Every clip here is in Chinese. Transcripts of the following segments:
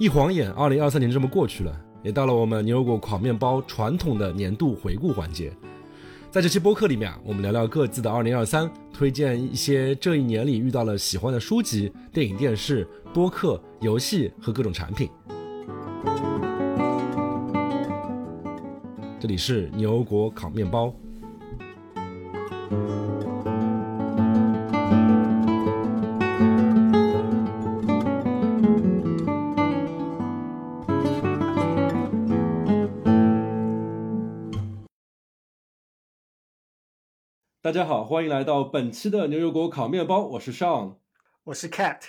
一晃眼，二零二三年这么过去了，也到了我们牛油果烤面包传统的年度回顾环节。在这期播客里面啊，我们聊聊各自的二零二三，推荐一些这一年里遇到了喜欢的书籍、电影、电视、播客、游戏和各种产品。这里是牛油果烤面包。大家好，欢迎来到本期的牛油果烤面包，我是 Sean，我是 Cat，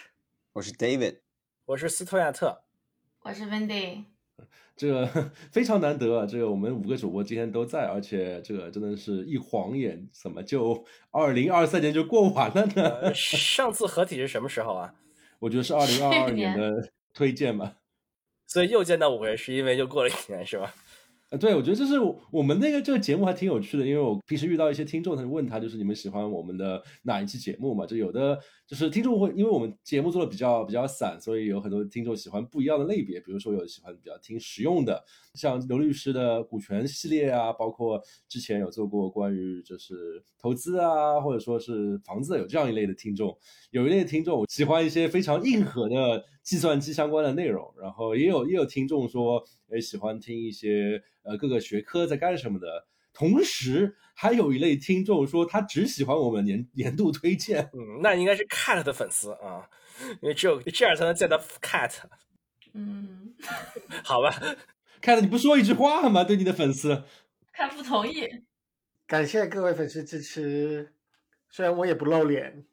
我是 David，我是斯图亚特，我是 Wendy。这个非常难得啊！这个我们五个主播今天都在，而且这个真的是一晃眼，怎么就二零二三年就过完了呢？上次合体是什么时候啊？我觉得是二零二二年的推荐吧。所以又见到五个人，是因为又过了一年，是吧？啊，对，我觉得就是我们那个这个节目还挺有趣的，因为我平时遇到一些听众，他就问他，就是你们喜欢我们的哪一期节目嘛？就有的就是听众会，因为我们节目做的比较比较散，所以有很多听众喜欢不一样的类别，比如说有喜欢比较听实用的，像刘律师的股权系列啊，包括之前有做过关于就是投资啊，或者说是房子有这样一类的听众，有一类听众喜欢一些非常硬核的计算机相关的内容，然后也有也有听众说，诶喜欢听一些。呃，各个学科在干什么的？同时，还有一类听众说他只喜欢我们年年度推荐。嗯，那应该是 Cat 的粉丝啊，因为只有这样才能见到 Cat。嗯，好吧，Cat，你不说一句话吗？对你的粉丝，Cat 不同意。感谢各位粉丝支持，虽然我也不露脸。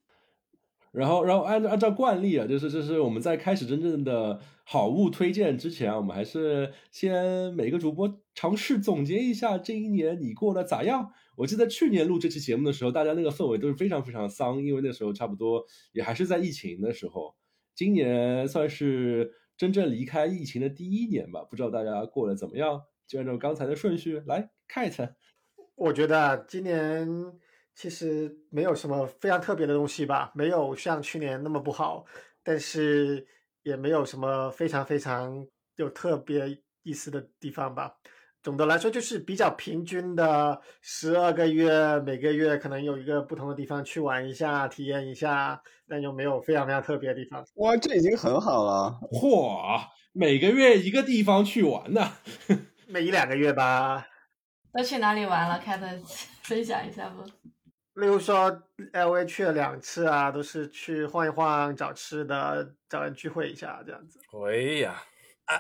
然后，然后按照按照惯例啊，就是就是我们在开始真正的好物推荐之前，我们还是先每个主播尝试总结一下这一年你过得咋样。我记得去年录这期节目的时候，大家那个氛围都是非常非常丧，因为那时候差不多也还是在疫情的时候。今年算是真正离开疫情的第一年吧，不知道大家过得怎么样？就按照刚才的顺序来看一下。我觉得今年。其实没有什么非常特别的东西吧，没有像去年那么不好，但是也没有什么非常非常有特别意思的地方吧。总的来说就是比较平均的，十二个月，每个月可能有一个不同的地方去玩一下，体验一下，但又没有非常非常特别的地方。哇，这已经很好了！嚯，每个月一个地方去玩呢？每一两个月吧。都去哪里玩了？凯特分享一下不？例如说，L A 去了两次啊，都是去晃一晃、找吃的、找人聚会一下这样子。哎呀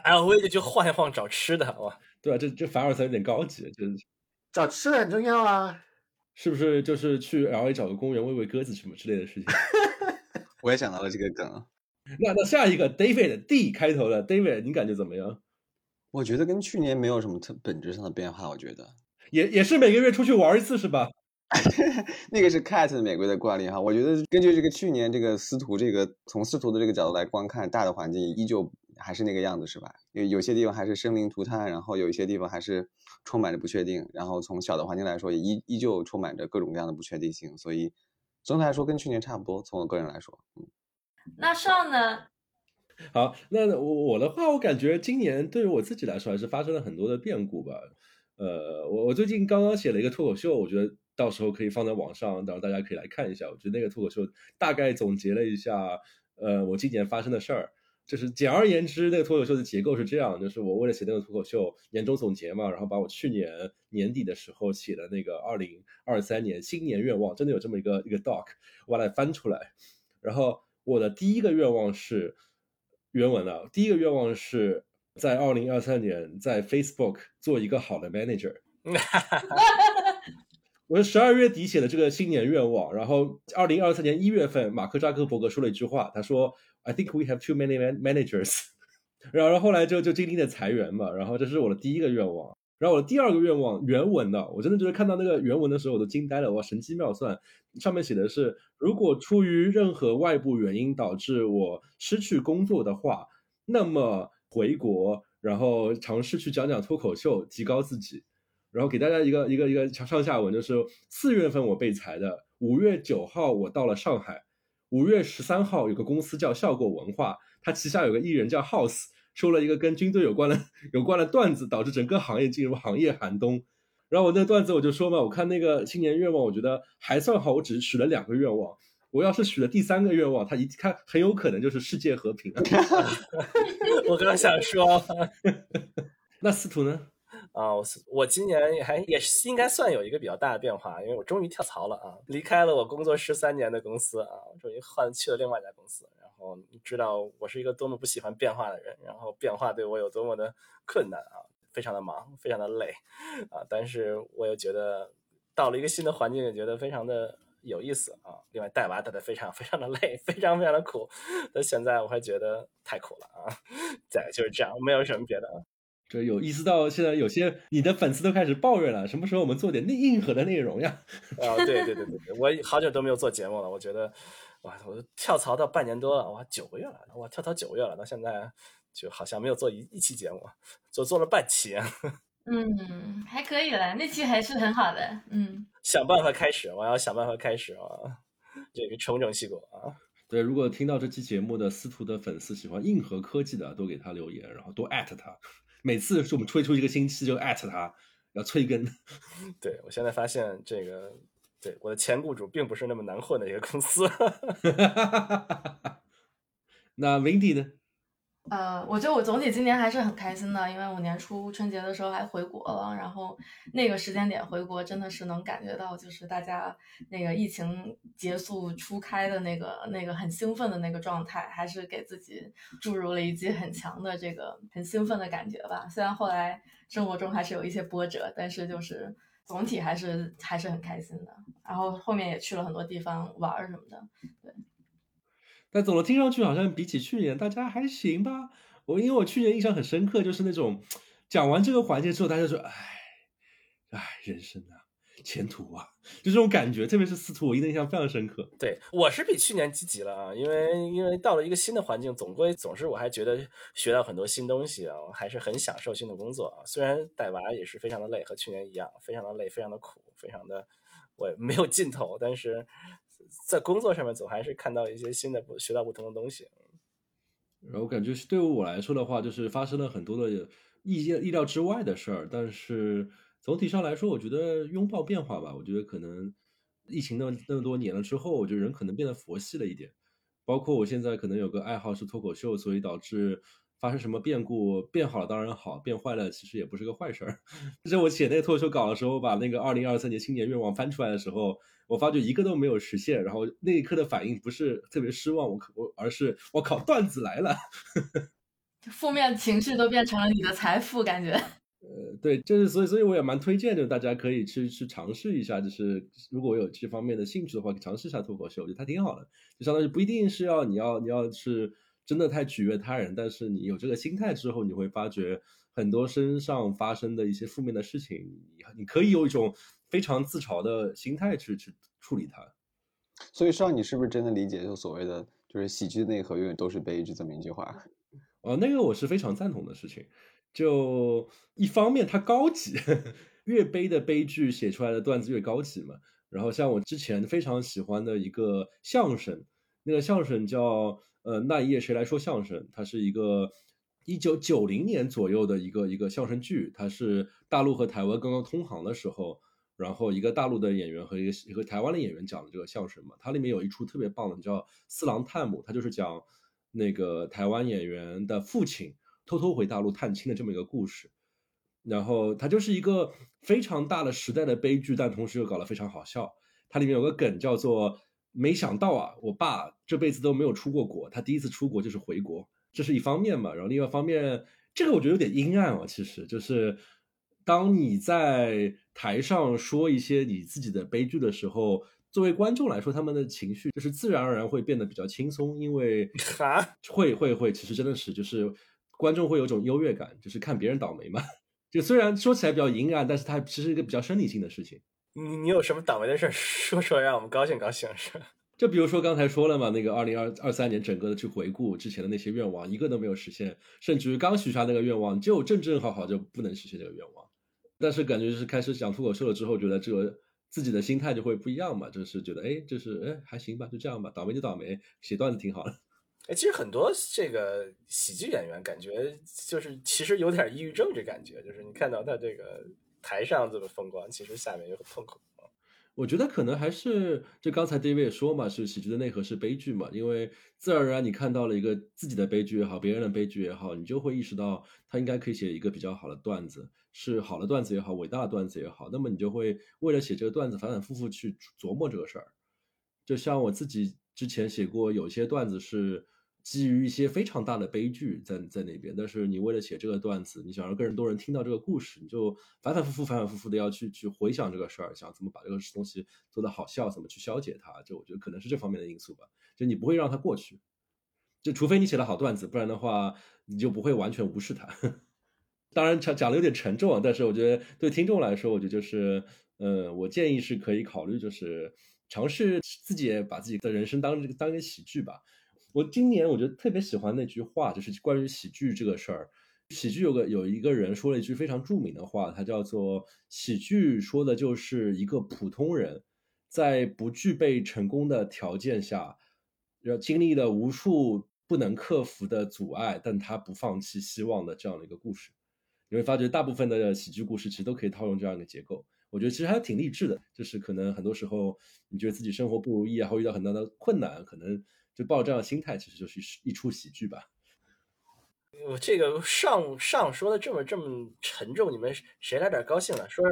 ，L A 就去晃一晃、找吃的哇！对啊，这这凡尔赛有点高级，就是找吃的很重要啊。是不是就是去 L A 找个公园喂喂鸽子什么之类的事情？我也想到了这个梗。那那下一个 David D 开头的 David，你感觉怎么样？我觉得跟去年没有什么特本质上的变化。我觉得也也是每个月出去玩一次是吧？那个是 Cat 玫瑰的惯例哈，我觉得根据这个去年这个司徒这个从司徒的这个角度来观看，大的环境依旧还是那个样子是吧？有有些地方还是生灵涂炭，然后有一些地方还是充满着不确定，然后从小的环境来说也依依旧充满着各种各样的不确定性，所以总体来说跟去年差不多。从我个人来说，嗯，那上呢？好，那我我的话，我感觉今年对于我自己来说还是发生了很多的变故吧。呃，我我最近刚刚写了一个脱口秀，我觉得。到时候可以放在网上，到时候大家可以来看一下。我觉得那个脱口秀大概总结了一下，呃，我今年发生的事儿。就是简而言之，那个脱口秀的结构是这样：就是我为了写那个脱口秀年终总结嘛，然后把我去年年底的时候写的那个二零二三年新年愿望，真的有这么一个一个 doc，我把它翻出来。然后我的第一个愿望是原文啊，第一个愿望是在二零二三年在 Facebook 做一个好的 manager 哈哈哈。我是十二月底写的这个新年愿望，然后二零二三年一月份，马克扎克伯格说了一句话，他说：“I think we have too many managers。”然后后来就就经历了裁员嘛，然后这是我的第一个愿望。然后我的第二个愿望，原文的，我真的觉得看到那个原文的时候，我都惊呆了，哇，神机妙算！上面写的是：如果出于任何外部原因导致我失去工作的话，那么回国，然后尝试去讲讲脱口秀，提高自己。然后给大家一个一个一个上下文，就是四月份我被裁的，五月九号我到了上海，五月十三号有个公司叫效果文化，它旗下有个艺人叫 House，说了一个跟军队有关的有关的段子，导致整个行业进入行业寒冬。然后我那段子我就说嘛，我看那个新年愿望，我觉得还算好，我只是许了两个愿望。我要是许了第三个愿望，他一看很有可能就是世界和平。我刚想说，那司徒呢？啊，我我今年还也是应该算有一个比较大的变化，因为我终于跳槽了啊，离开了我工作十三年的公司啊，我终于换去了另外一家公司。然后你知道我是一个多么不喜欢变化的人，然后变化对我有多么的困难啊，非常的忙，非常的累啊，但是我又觉得到了一个新的环境，也觉得非常的。有意思啊！另外带娃带的非常非常的累，非常非常的苦。那现在我还觉得太苦了啊！再就是这样，没有什么别的。这有意思到现在有些你的粉丝都开始抱怨了，什么时候我们做点内硬核的内容呀？啊，对对对对对，我好久都没有做节目了。我觉得，哇，我跳槽到半年多了，哇，九个月了，哇，跳槽九个月了，到现在就好像没有做一一期节目，做做了半期。嗯，还可以了，那期还是很好的。嗯，想办法开始，我要想办法开始啊，这个重整旗鼓啊。对，如果听到这期节目的司徒的粉丝喜欢硬核科技的，多给他留言，然后多艾特他。每次是我们推出一个星期就艾特他，要催更。对我现在发现这个，对我的前雇主并不是那么难混的一个公司。那 Windy 呢？呃，我觉得我总体今年还是很开心的，因为我年初春节的时候还回国了，然后那个时间点回国真的是能感觉到，就是大家那个疫情结束初开的那个那个很兴奋的那个状态，还是给自己注入了一剂很强的这个很兴奋的感觉吧。虽然后来生活中还是有一些波折，但是就是总体还是还是很开心的。然后后面也去了很多地方玩什么的，对。但总的听上去好像比起去年大家还行吧。我因为我去年印象很深刻，就是那种讲完这个环节之后，大家说：“哎，哎，人生啊，前途啊，就这种感觉。”特别是司徒，我印象非常深刻。对我是比去年积极了啊，因为因为到了一个新的环境，总归总是我还觉得学到很多新东西啊，还是很享受新的工作啊。虽然带娃也是非常的累，和去年一样，非常的累，非常的苦，非常的我没有尽头，但是。在工作上面总还是看到一些新的学到不同的东西，然后感觉对于我来说的话，就是发生了很多的意意料之外的事儿。但是总体上来说，我觉得拥抱变化吧。我觉得可能疫情那么那么多年了之后，我觉得人可能变得佛系了一点。包括我现在可能有个爱好是脱口秀，所以导致发生什么变故变好了当然好，变坏了其实也不是个坏事儿。就是我写那个脱口秀稿的时候，把那个二零二三年新年愿望翻出来的时候。我发觉一个都没有实现，然后那一刻的反应不是特别失望，我我而是我靠段子来了，负面情绪都变成了你的财富，感觉。呃，对，就是所以所以我也蛮推荐的，大家可以去去尝试一下，就是如果有这方面的兴趣的话，可以尝试一下脱口秀，我觉得它挺好的，就相当于不一定是要你要你要是真的太取悦他人，但是你有这个心态之后，你会发觉很多身上发生的一些负面的事情，你你可以有一种。非常自嘲的心态去去处理它，所以上，你是不是真的理解就所谓的就是喜剧的内核永远都是悲剧这么一句话？哦，那个我是非常赞同的事情。就一方面它高级，越悲的悲剧写出来的段子越高级嘛。然后像我之前非常喜欢的一个相声，那个相声叫呃那一夜谁来说相声，它是一个。一九九零年左右的一个一个相声剧，它是大陆和台湾刚刚通航的时候。然后一个大陆的演员和一个一个台湾的演员讲的这个相声嘛，它里面有一出特别棒的，叫《四郎探母》，它就是讲那个台湾演员的父亲偷偷回大陆探亲的这么一个故事。然后它就是一个非常大的时代的悲剧，但同时又搞得非常好笑。它里面有个梗叫做“没想到啊，我爸这辈子都没有出过国，他第一次出国就是回国”，这是一方面嘛。然后另外一方面，这个我觉得有点阴暗哦，其实就是。当你在台上说一些你自己的悲剧的时候，作为观众来说，他们的情绪就是自然而然会变得比较轻松，因为 会会会，其实真的是就是观众会有种优越感，就是看别人倒霉嘛。就虽然说起来比较阴暗，但是它其实一个比较生理性的事情。你你有什么倒霉的事 说说，让我们高兴高兴是？就比如说刚才说了嘛，那个二零二二三年整个的去回顾之前的那些愿望，一个都没有实现，甚至于刚许下那个愿望，就正正好好就不能实现这个愿望。但是感觉就是开始讲脱口秀了之后，觉得这个自己的心态就会不一样嘛，就是觉得哎，就是哎还行吧，就这样吧，倒霉就倒霉，写段子挺好的。哎，其实很多这个喜剧演员感觉就是其实有点抑郁症这感觉，就是你看到他这个台上这么风光，其实下面又很痛苦。我觉得可能还是就刚才 David 也说嘛，是喜剧的内核是悲剧嘛，因为自然而然你看到了一个自己的悲剧也好，别人的悲剧也好，你就会意识到他应该可以写一个比较好的段子，是好的段子也好，伟大的段子也好，那么你就会为了写这个段子反反复复去琢磨这个事儿。就像我自己之前写过，有些段子是。基于一些非常大的悲剧在在那边，但是你为了写这个段子，你想让更多人听到这个故事，你就反反复复、反反复复的要去去回想这个事儿，想怎么把这个东西做得好笑，怎么去消解它。就我觉得可能是这方面的因素吧。就你不会让它过去，就除非你写了好段子，不然的话你就不会完全无视它。当然讲讲的有点沉重，但是我觉得对听众来说，我觉得就是，呃，我建议是可以考虑，就是尝试自己把自己的人生当这个当一个喜剧吧。我今年我觉得特别喜欢那句话，就是关于喜剧这个事儿。喜剧有个有一个人说了一句非常著名的话，他叫做“喜剧说的就是一个普通人在不具备成功的条件下，要经历了无数不能克服的阻碍，但他不放弃希望的这样的一个故事。”你会发觉，大部分的喜剧故事其实都可以套用这样一个结构。我觉得其实还挺励志的，就是可能很多时候你觉得自己生活不如意啊，或遇到很大的困难，可能。就抱这样的心态，其实就是一出喜剧吧。我这个上上说的这么这么沉重，你们谁来点高兴的？说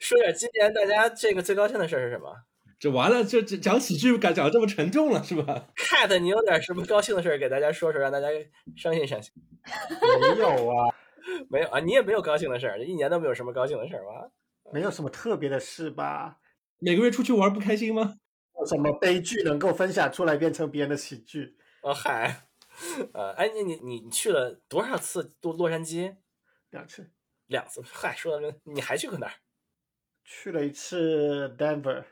说点今年大家这个最高兴的事是什么？这完了，就讲喜剧，敢讲这么沉重了，是吧？Cat，你有点什么高兴的事给大家说说，让大家伤心伤心。没有啊，没有啊，你也没有高兴的事一年都没有什么高兴的事吧？没有什么特别的事吧？每个月出去玩不开心吗？什么悲剧能够分享出来变成别人的喜剧？哦嗨，呃，哎，你你你去了多少次洛洛杉矶？两次，两次。嗨，说到这，你还去过哪儿？去了一次 Denver，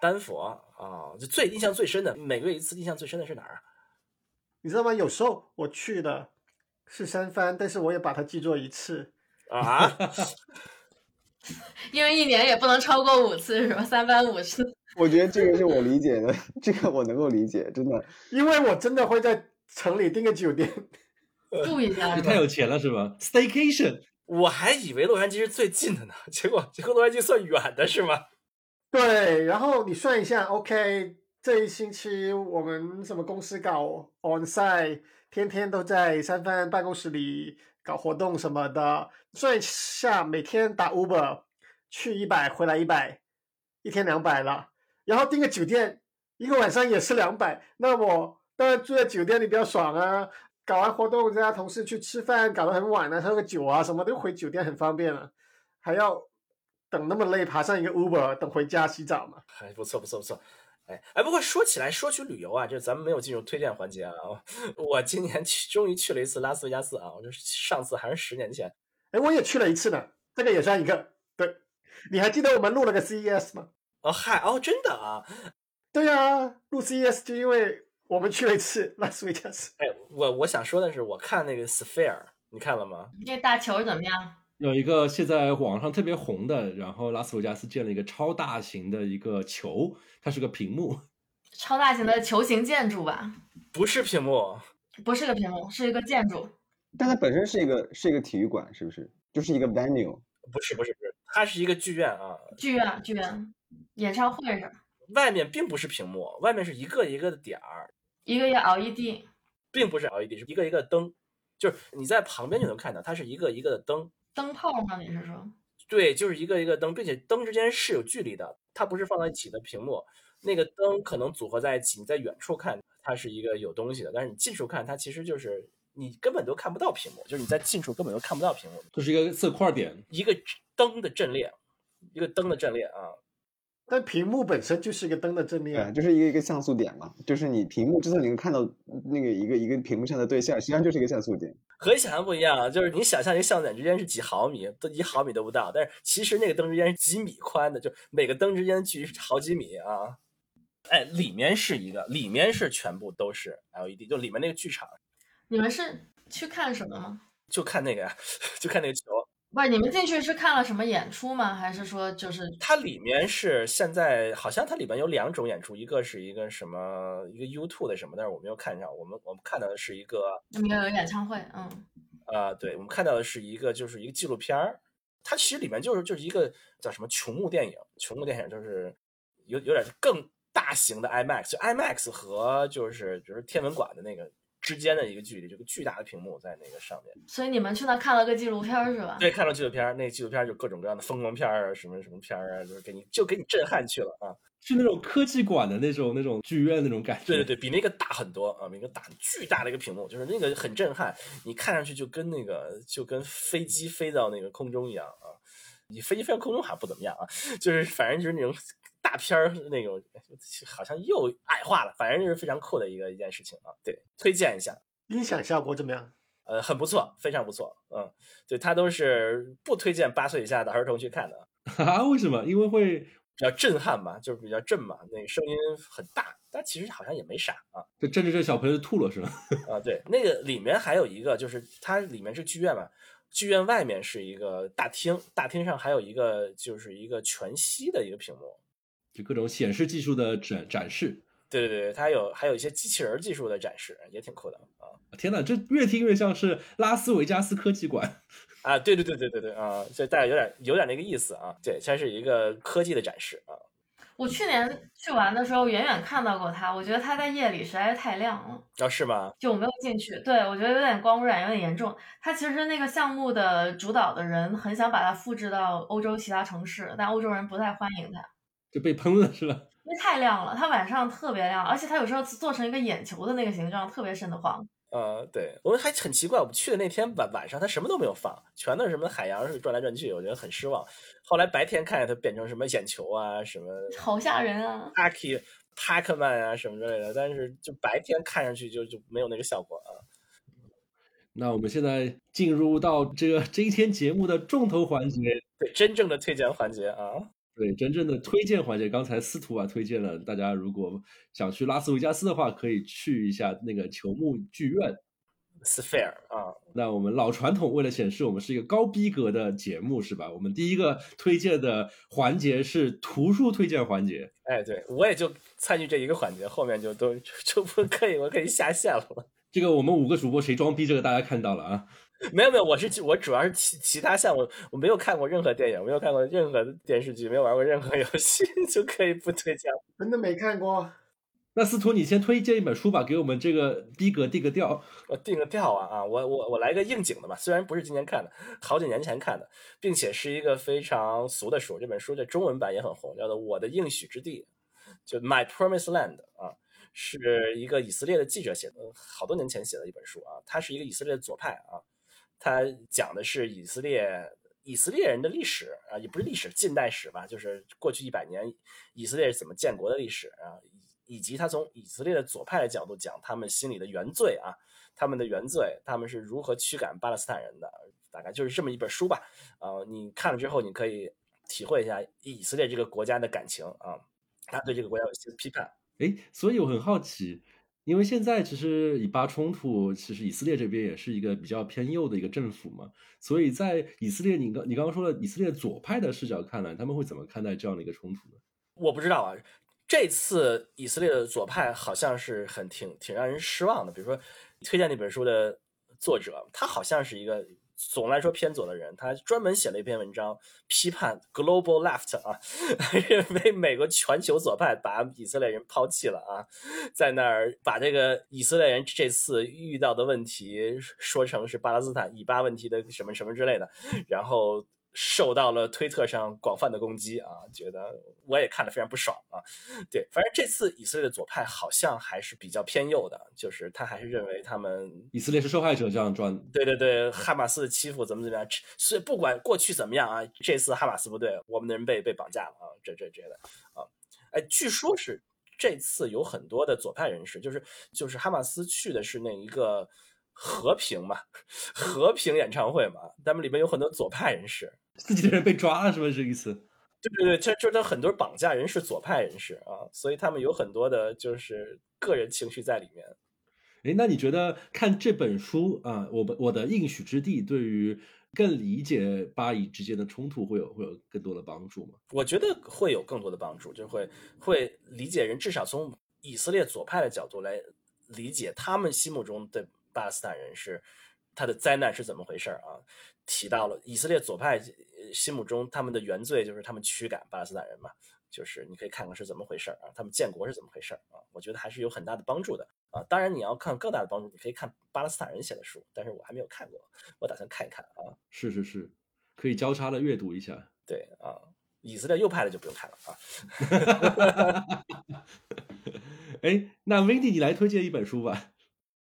丹佛啊，就最印象最深的，每个月一次，印象最深的是哪儿啊？你知道吗？有时候我去的是三番，但是我也把它记作一次啊，因为一年也不能超过五次，是吧？三番五次。我觉得这个是我理解的，这个我能够理解，真的，因为我真的会在城里订个酒店 住一下。你太有钱了是吧？Staycation，我还以为洛杉矶是最近的呢，结果结果洛杉矶算远的是吗？对，然后你算一下，OK，这一星期我们什么公司搞 onsite，天天都在三番办公室里搞活动什么的，算一下每天打 Uber 去一百，回来一百，一天两百了。然后订个酒店，一个晚上也是两百。那我当然住在酒店里比较爽啊！搞完活动，大家同事去吃饭，搞得很晚了，喝个酒啊，什么都回酒店很方便了，还要等那么累，爬上一个 Uber 等回家洗澡嘛？还不错，不错，不错。哎哎，不过说起来，说起旅游啊，就咱们没有进入推荐环节啊。我今年去，终于去了一次拉斯维加斯啊！我这上次还是十年前。哎，我也去了一次呢，这个也算一个。对，你还记得我们录了个 CES 吗？哦嗨哦，真的啊？对呀，录 CES 就因为我们去了一次拉斯维加斯。哎，我我想说的是，我看那个 Sphere，你看了吗？那大球怎么样？有一个现在网上特别红的，然后拉斯维加斯建了一个超大型的一个球，它是个屏幕。超大型的球形建筑吧？不是屏幕，不是个屏幕，是一个建筑。但它本身是一个是一个体育馆，是不是？就是一个 venue？不是不是不是，它是一个剧院啊。剧院剧院。演唱会上，外面并不是屏幕，外面是一个一个的点儿，一个一个 LED，并不是 LED，是一个一个灯，就是你在旁边就能看到，它是一个一个的灯，灯泡吗？你是说？对，就是一个一个灯，并且灯之间是有距离的，它不是放在一起的屏幕，那个灯可能组合在一起，你在远处看它是一个有东西的，但是你近处看它其实就是你根本都看不到屏幕，就是你在近处根本都看不到屏幕，就是一个色块点，一个灯的阵列，一个灯的阵列啊。但屏幕本身就是一个灯的正面，就是一个一个像素点嘛。就是你屏幕之上你能看到那个一个一个屏幕上的对象，实际上就是一个像素点。和你想象不一样啊，就是你想象一个像素点之间是几毫米，都一毫米都不到，但是其实那个灯之间是几米宽的，就每个灯之间距离是好几米啊。哎，里面是一个，里面是全部都是 LED，就里面那个剧场。你们是去看什么吗？就看那个呀，就看那个球。不是你们进去是看了什么演出吗？还是说就是它里面是现在好像它里面有两种演出，一个是一个什么一个 YouTube 的什么，但是我没有看上。我们我们看到的是一个那边有演唱会？嗯，啊、对，我们看到的是一个就是一个纪录片儿，它其实里面就是就是一个叫什么琼木电影，琼木电影就是有有点更大型的 IMAX，就 IMAX 和就是就是天文馆的那个之间的一个距离，这个巨大的屏幕在那个上面。所以你们去那看了个纪录片是吧？对，看了纪录片儿，那纪录片就各种各样的风光片啊，什么什么片啊，就是给你就给你震撼去了啊。是那种科技馆的那种那种剧院那种感觉。对对对，比那个大很多啊，比那个大巨大的一个屏幕，就是那个很震撼，你看上去就跟那个就跟飞机飞到那个空中一样啊。你飞机飞到空中还不怎么样啊，就是反正就是那种大片儿那种，好像又矮化了，反正就是非常酷的一个一件事情啊。对，推荐一下。音响效果怎么样？呃，很不错，非常不错，嗯，对，它都是不推荐八岁以下的儿童去看的，啊？为什么？因为会比较震撼嘛，就是比较震嘛，那个声音很大，但其实好像也没啥啊。就震着这小朋友吐了是吧？啊，对，那个里面还有一个，就是它里面是剧院嘛，剧院外面是一个大厅，大厅上还有一个就是一个全息的一个屏幕。就各种显示技术的展展示。对对对，它有还有一些机器人技术的展示，也挺酷的啊天哪，这越听越像是拉斯维加斯科技馆。啊！对对对对对对啊，这大概有点有点那个意思啊。对，它是一个科技的展示啊。我去年去玩的时候，远远看到过它，我觉得它在夜里实在是太亮了，哦，是吗？就我没有进去。对我觉得有点光污染，有点严重。它其实那个项目的主导的人很想把它复制到欧洲其他城市，但欧洲人不太欢迎它，就被喷了是吧？因为太亮了，它晚上特别亮，而且它有时候做成一个眼球的那个形状，特别瘆得慌。呃，对我们还很奇怪，我们去的那天晚晚上，它什么都没有放，全都是什么海洋是转来转去，我觉得很失望。后来白天看见它变成什么眼球啊，什么 好吓人啊！Packy Pacman 啊什么之类的，但是就白天看上去就就没有那个效果啊。那我们现在进入到这个这一天节目的重头环节，对，真正的推荐环节啊，对真正的推荐环节。刚才司徒啊推荐了大家，如果想去拉斯维加斯的话，可以去一下那个球幕剧院。Sphere 啊，那我们老传统，为了显示我们是一个高逼格的节目，是吧？我们第一个推荐的环节是图书推荐环节。哎，对我也就参与这一个环节，后面就都 就不可以，我可以下线了。这个我们五个主播谁装逼，这个大家看到了啊。没有没有，我是我主要是其其他项目，我没有看过任何电影，没有看过任何电视剧，没有玩过任何游戏，就可以不推荐。真的没看过。那司徒，你先推荐一本书吧，给我们这个逼格定个调。我定个调啊啊！我我我来个应景的吧，虽然不是今年看的，好几年前看的，并且是一个非常俗的书。这本书的中文版也很红，叫做《我的应许之地》，就 My Promised Land 啊，是一个以色列的记者写的，好多年前写的一本书啊。他是一个以色列的左派啊，他讲的是以色列以色列人的历史啊，也不是历史，近代史吧，就是过去一百年以色列是怎么建国的历史啊。以以及他从以色列的左派的角度讲他们心里的原罪啊，他们的原罪，他们是如何驱赶巴勒斯坦人的，大概就是这么一本书吧。呃，你看了之后，你可以体会一下以色列这个国家的感情啊，他对这个国家有些批判。哎，所以我很好奇，因为现在其实以巴冲突，其实以色列这边也是一个比较偏右的一个政府嘛，所以在以色列，你刚你刚刚说了以色列左派的视角看来，他们会怎么看待这样的一个冲突呢？我不知道啊。这次以色列的左派好像是很挺挺让人失望的。比如说，推荐那本书的作者，他好像是一个总来说偏左的人，他专门写了一篇文章批判 global left 啊，认为美国全球左派把以色列人抛弃了啊，在那儿把这个以色列人这次遇到的问题说成是巴勒斯坦以巴问题的什么什么之类的，然后。受到了推特上广泛的攻击啊，觉得我也看得非常不爽啊。对，反正这次以色列的左派好像还是比较偏右的，就是他还是认为他们以色列是受害者这样转。对对对，哈马斯的欺负怎么怎么样，所以不管过去怎么样啊，这次哈马斯不对，我们的人被被绑架了啊，这这这的啊，哎，据说是这次有很多的左派人士，就是就是哈马斯去的是那一个和平嘛，和平演唱会嘛，他们里面有很多左派人士。自己的人被抓了是不是这个意思？对对对，这这他很多绑架人是左派人士啊，所以他们有很多的就是个人情绪在里面。哎，那你觉得看这本书啊，我我的应许之地对于更理解巴以之间的冲突会有会有更多的帮助吗？我觉得会有更多的帮助，就会会理解人，至少从以色列左派的角度来理解他们心目中的巴勒斯坦人是他的灾难是怎么回事儿啊？提到了以色列左派心目中他们的原罪就是他们驱赶巴勒斯坦人嘛，就是你可以看看是怎么回事儿啊，他们建国是怎么回事儿啊？我觉得还是有很大的帮助的啊。当然你要看更大的帮助，你可以看巴勒斯坦人写的书，但是我还没有看过，我打算看一看啊。是是是，可以交叉的阅读一下。对啊，以色列右派的就不用看了啊。哎，那 Wendy 你来推荐一本书吧。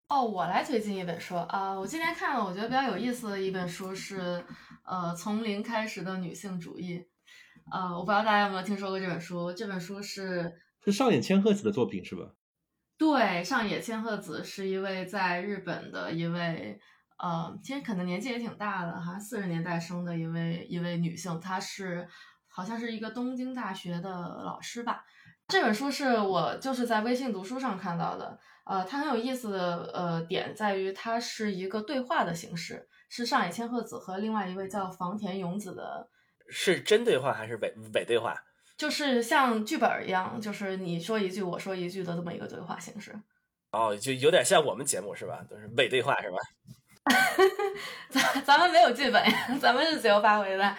哦，我来推荐一本书啊！我今天看了，我觉得比较有意思的一本书是，呃，从零开始的女性主义。呃，我不知道大家有没有听说过这本书？这本书是是上野千鹤子的作品是吧？对，上野千鹤子是一位在日本的一位，呃，其实可能年纪也挺大的，好像四十年代生的一位一位女性，她是好像是一个东京大学的老师吧。这本书是我就是在微信读书上看到的。呃，它很有意思的呃点在于，它是一个对话的形式，是上野千鹤子和另外一位叫房田勇子的，是真对话还是伪伪对话？就是像剧本一样，就是你说一句我说一句的这么一个对话形式。哦，就有点像我们节目是吧？都是伪对话是吧？咱咱们没有剧本呀，咱们是自由发挥的。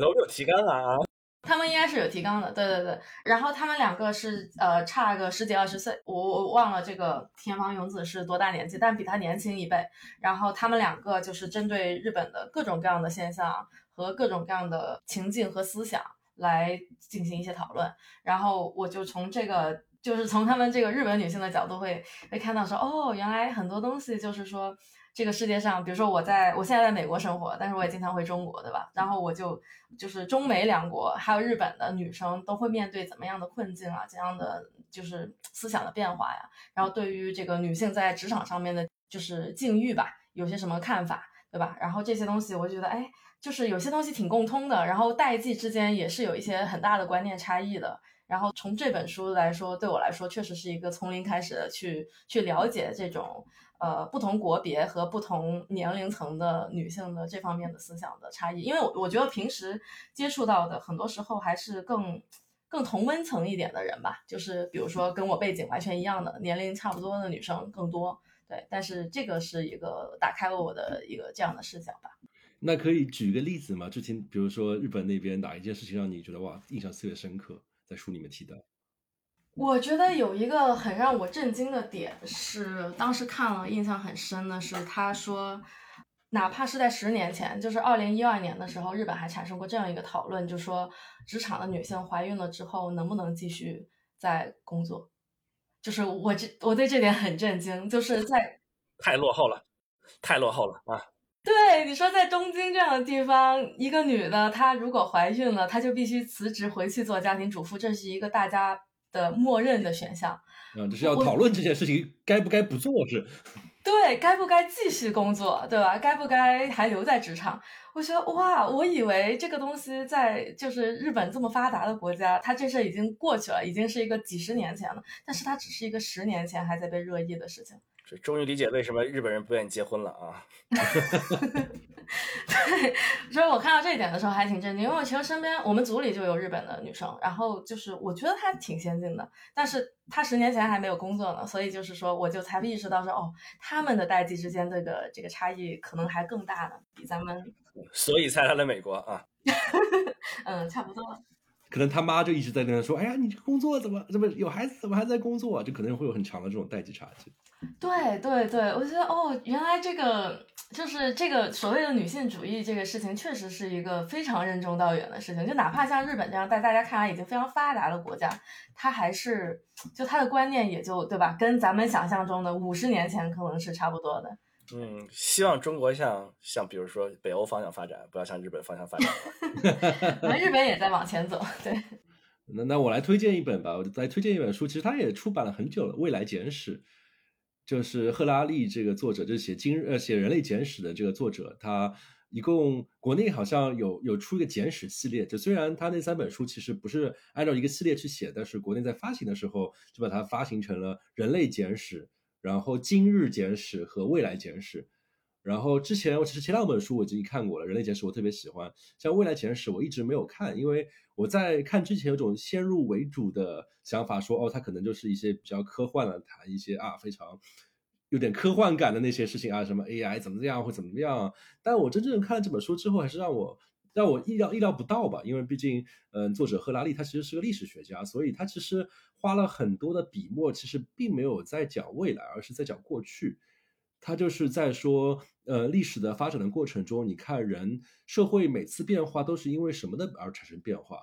都有提纲啊。他们应该是有提纲的，对对对。然后他们两个是呃差个十几二十岁，我我忘了这个田房勇子是多大年纪，但比他年轻一辈。然后他们两个就是针对日本的各种各样的现象和各种各样的情境和思想来进行一些讨论。然后我就从这个就是从他们这个日本女性的角度会会看到说，哦，原来很多东西就是说。这个世界上，比如说我在我现在在美国生活，但是我也经常回中国，对吧？然后我就就是中美两国还有日本的女生都会面对怎么样的困境啊？怎样的就是思想的变化呀？然后对于这个女性在职场上面的，就是境遇吧，有些什么看法，对吧？然后这些东西，我觉得，哎，就是有些东西挺共通的。然后代际之间也是有一些很大的观念差异的。然后从这本书来说，对我来说，确实是一个从零开始的去去了解这种。呃，不同国别和不同年龄层的女性的这方面的思想的差异，因为我我觉得平时接触到的很多时候还是更更同温层一点的人吧，就是比如说跟我背景完全一样的年龄差不多的女生更多，对，但是这个是一个打开了我的一个这样的视角吧。那可以举个例子吗？之前比如说日本那边哪一件事情让你觉得哇印象特别深刻，在书里面提到？我觉得有一个很让我震惊的点是，当时看了印象很深的是，他说，哪怕是在十年前，就是二零一二年的时候，日本还产生过这样一个讨论，就说职场的女性怀孕了之后能不能继续在工作，就是我这我对这点很震惊，就是在太落后了，太落后了啊！对你说，在东京这样的地方，一个女的她如果怀孕了，她就必须辞职回去做家庭主妇，这是一个大家。的默认的选项，嗯，就是要讨论这件事情该不该不做是？对，该不该继续工作，对吧？该不该还留在职场？我觉得哇，我以为这个东西在就是日本这么发达的国家，它这事已经过去了，已经是一个几十年前了，但是它只是一个十年前还在被热议的事情。终于理解为什么日本人不愿意结婚了啊！对，所以我看到这一点的时候还挺震惊，因为我其实身边我们组里就有日本的女生，然后就是我觉得她挺先进的，但是她十年前还没有工作呢，所以就是说我就才意识到说哦，他们的代际之间这个这个差异可能还更大呢，比咱们，所以才来了美国啊。嗯，差不多。可能他妈就一直在跟他说：“哎呀，你这工作怎么怎么有孩子怎么还在工作？”啊就可能会有很强的这种代际差距。对对对，我觉得哦，原来这个就是这个所谓的女性主义这个事情，确实是一个非常任重道远的事情。就哪怕像日本这样在大家看来已经非常发达的国家，它还是就它的观念也就对吧，跟咱们想象中的五十年前可能是差不多的。嗯，希望中国像像比如说北欧方向发展，不要向日本方向发展。那日本也在往前走，对。那那我来推荐一本吧，我来推荐一本书，其实它也出版了很久了，《未来简史》。就是赫拉利这个作者，就是写今呃写人类简史的这个作者，他一共国内好像有有出一个简史系列。就虽然他那三本书其实不是按照一个系列去写，但是国内在发行的时候就把它发行成了人类简史，然后今日简史和未来简史。然后之前我其实前两本书我已经看过了，《人类简史》我特别喜欢，像《未来简史》我一直没有看，因为我在看之前有种先入为主的想法，说哦，它可能就是一些比较科幻的，谈一些啊非常有点科幻感的那些事情啊，什么 AI 怎么样或怎么样。但我真正看了这本书之后，还是让我让我意料意料不到吧，因为毕竟嗯，作者赫拉利他其实是个历史学家，所以他其实花了很多的笔墨，其实并没有在讲未来，而是在讲过去。他就是在说，呃，历史的发展的过程中，你看人社会每次变化都是因为什么的而产生变化，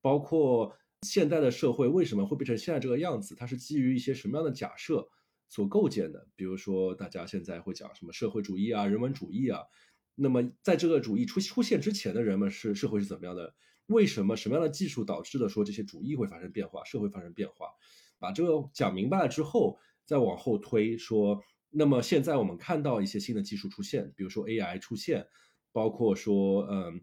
包括现代的社会为什么会变成现在这个样子，它是基于一些什么样的假设所构建的。比如说，大家现在会讲什么社会主义啊、人文主义啊，那么在这个主义出出现之前的人们是社会是怎么样的？为什么什么样的技术导致的说这些主义会发生变化，社会发生变化？把这个讲明白了之后，再往后推说。那么现在我们看到一些新的技术出现，比如说 AI 出现，包括说嗯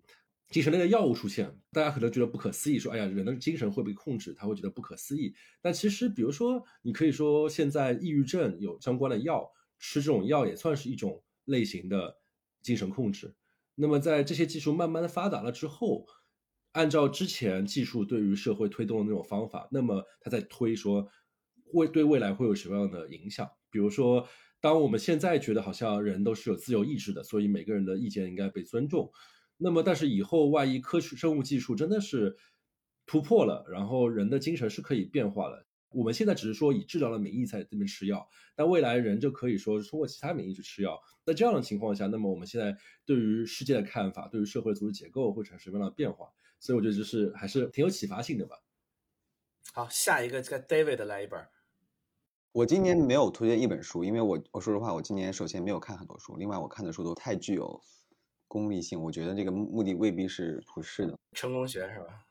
精神类的药物出现，大家可能觉得不可思议，说哎呀人的精神会被控制，他会觉得不可思议。但其实比如说你可以说现在抑郁症有相关的药，吃这种药也算是一种类型的精神控制。那么在这些技术慢慢的发达了之后，按照之前技术对于社会推动的那种方法，那么他在推说会对未来会有什么样的影响，比如说。当我们现在觉得好像人都是有自由意志的，所以每个人的意见应该被尊重。那么，但是以后万一科学生物技术真的是突破了，然后人的精神是可以变化了。我们现在只是说以治疗的名义在这边吃药，但未来人就可以说通过其他名义去吃药。在这样的情况下，那么我们现在对于世界的看法，对于社会组织结构会产生什么样的变化？所以我觉得就是还是挺有启发性的吧。好，下一个这个 David 来一本。我今年没有推荐一本书，因为我我说实话，我今年首先没有看很多书，另外我看的书都太具有功利性，我觉得这个目的未必是普世的。成功学是吧？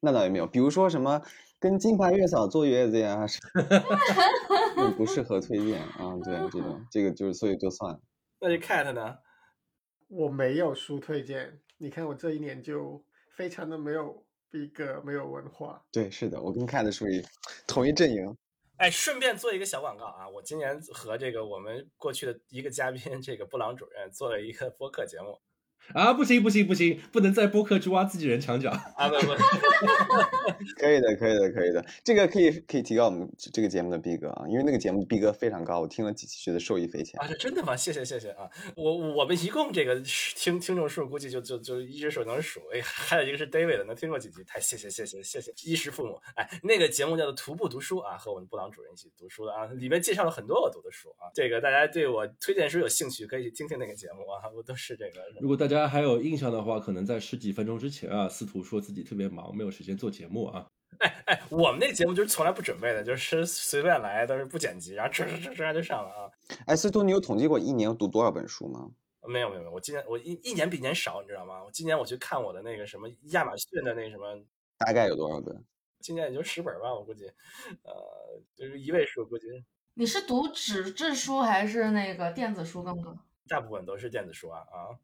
那倒也没有，比如说什么跟金牌月嫂坐月子呀，不适合推荐啊。对，这种这个就是所以就算了。那这 Cat 呢？我没有书推荐，你看我这一年就非常的没有逼格，没有文化。对，是的，我跟 Cat 属于同一阵营。哎，顺便做一个小广告啊！我今年和这个我们过去的一个嘉宾，这个布朗主任做了一个播客节目。啊，不行不行不行，不能在播客去挖自己人墙角啊！不不，可以的可以的可以的，这个可以可以提高我们这个节目的逼格啊，因为那个节目逼格非常高，我听了几期觉得受益匪浅啊！是真的吗？谢谢谢谢啊！我我们一共这个听听众数估计就就就一只手能数，哎，还有一个是 David 能听过几集，太谢谢谢谢谢谢衣食父母！哎，那个节目叫做徒步读书啊，和我们布朗主任一起读书的啊，里面介绍了很多我读的书啊，这个大家对我推荐书有兴趣可以去听听那个节目啊，我都是这个。如果大家。大家还有印象的话，可能在十几分钟之前啊，司徒说自己特别忙，没有时间做节目啊。哎哎，我们那节目就是从来不准备的，就是随便来，都是不剪辑，然后哧哧哧哧就上了啊。哎，司徒，你有统计过一年读多少本书吗？没有没有没有，我今年我一一年比年少，你知道吗？我今年我去看我的那个什么亚马逊的那什么，大概有多少本？今年也就十本吧，我估计，呃，就是一位数，估计。你是读纸质书还是那个电子书更多？大部分都是电子书啊啊。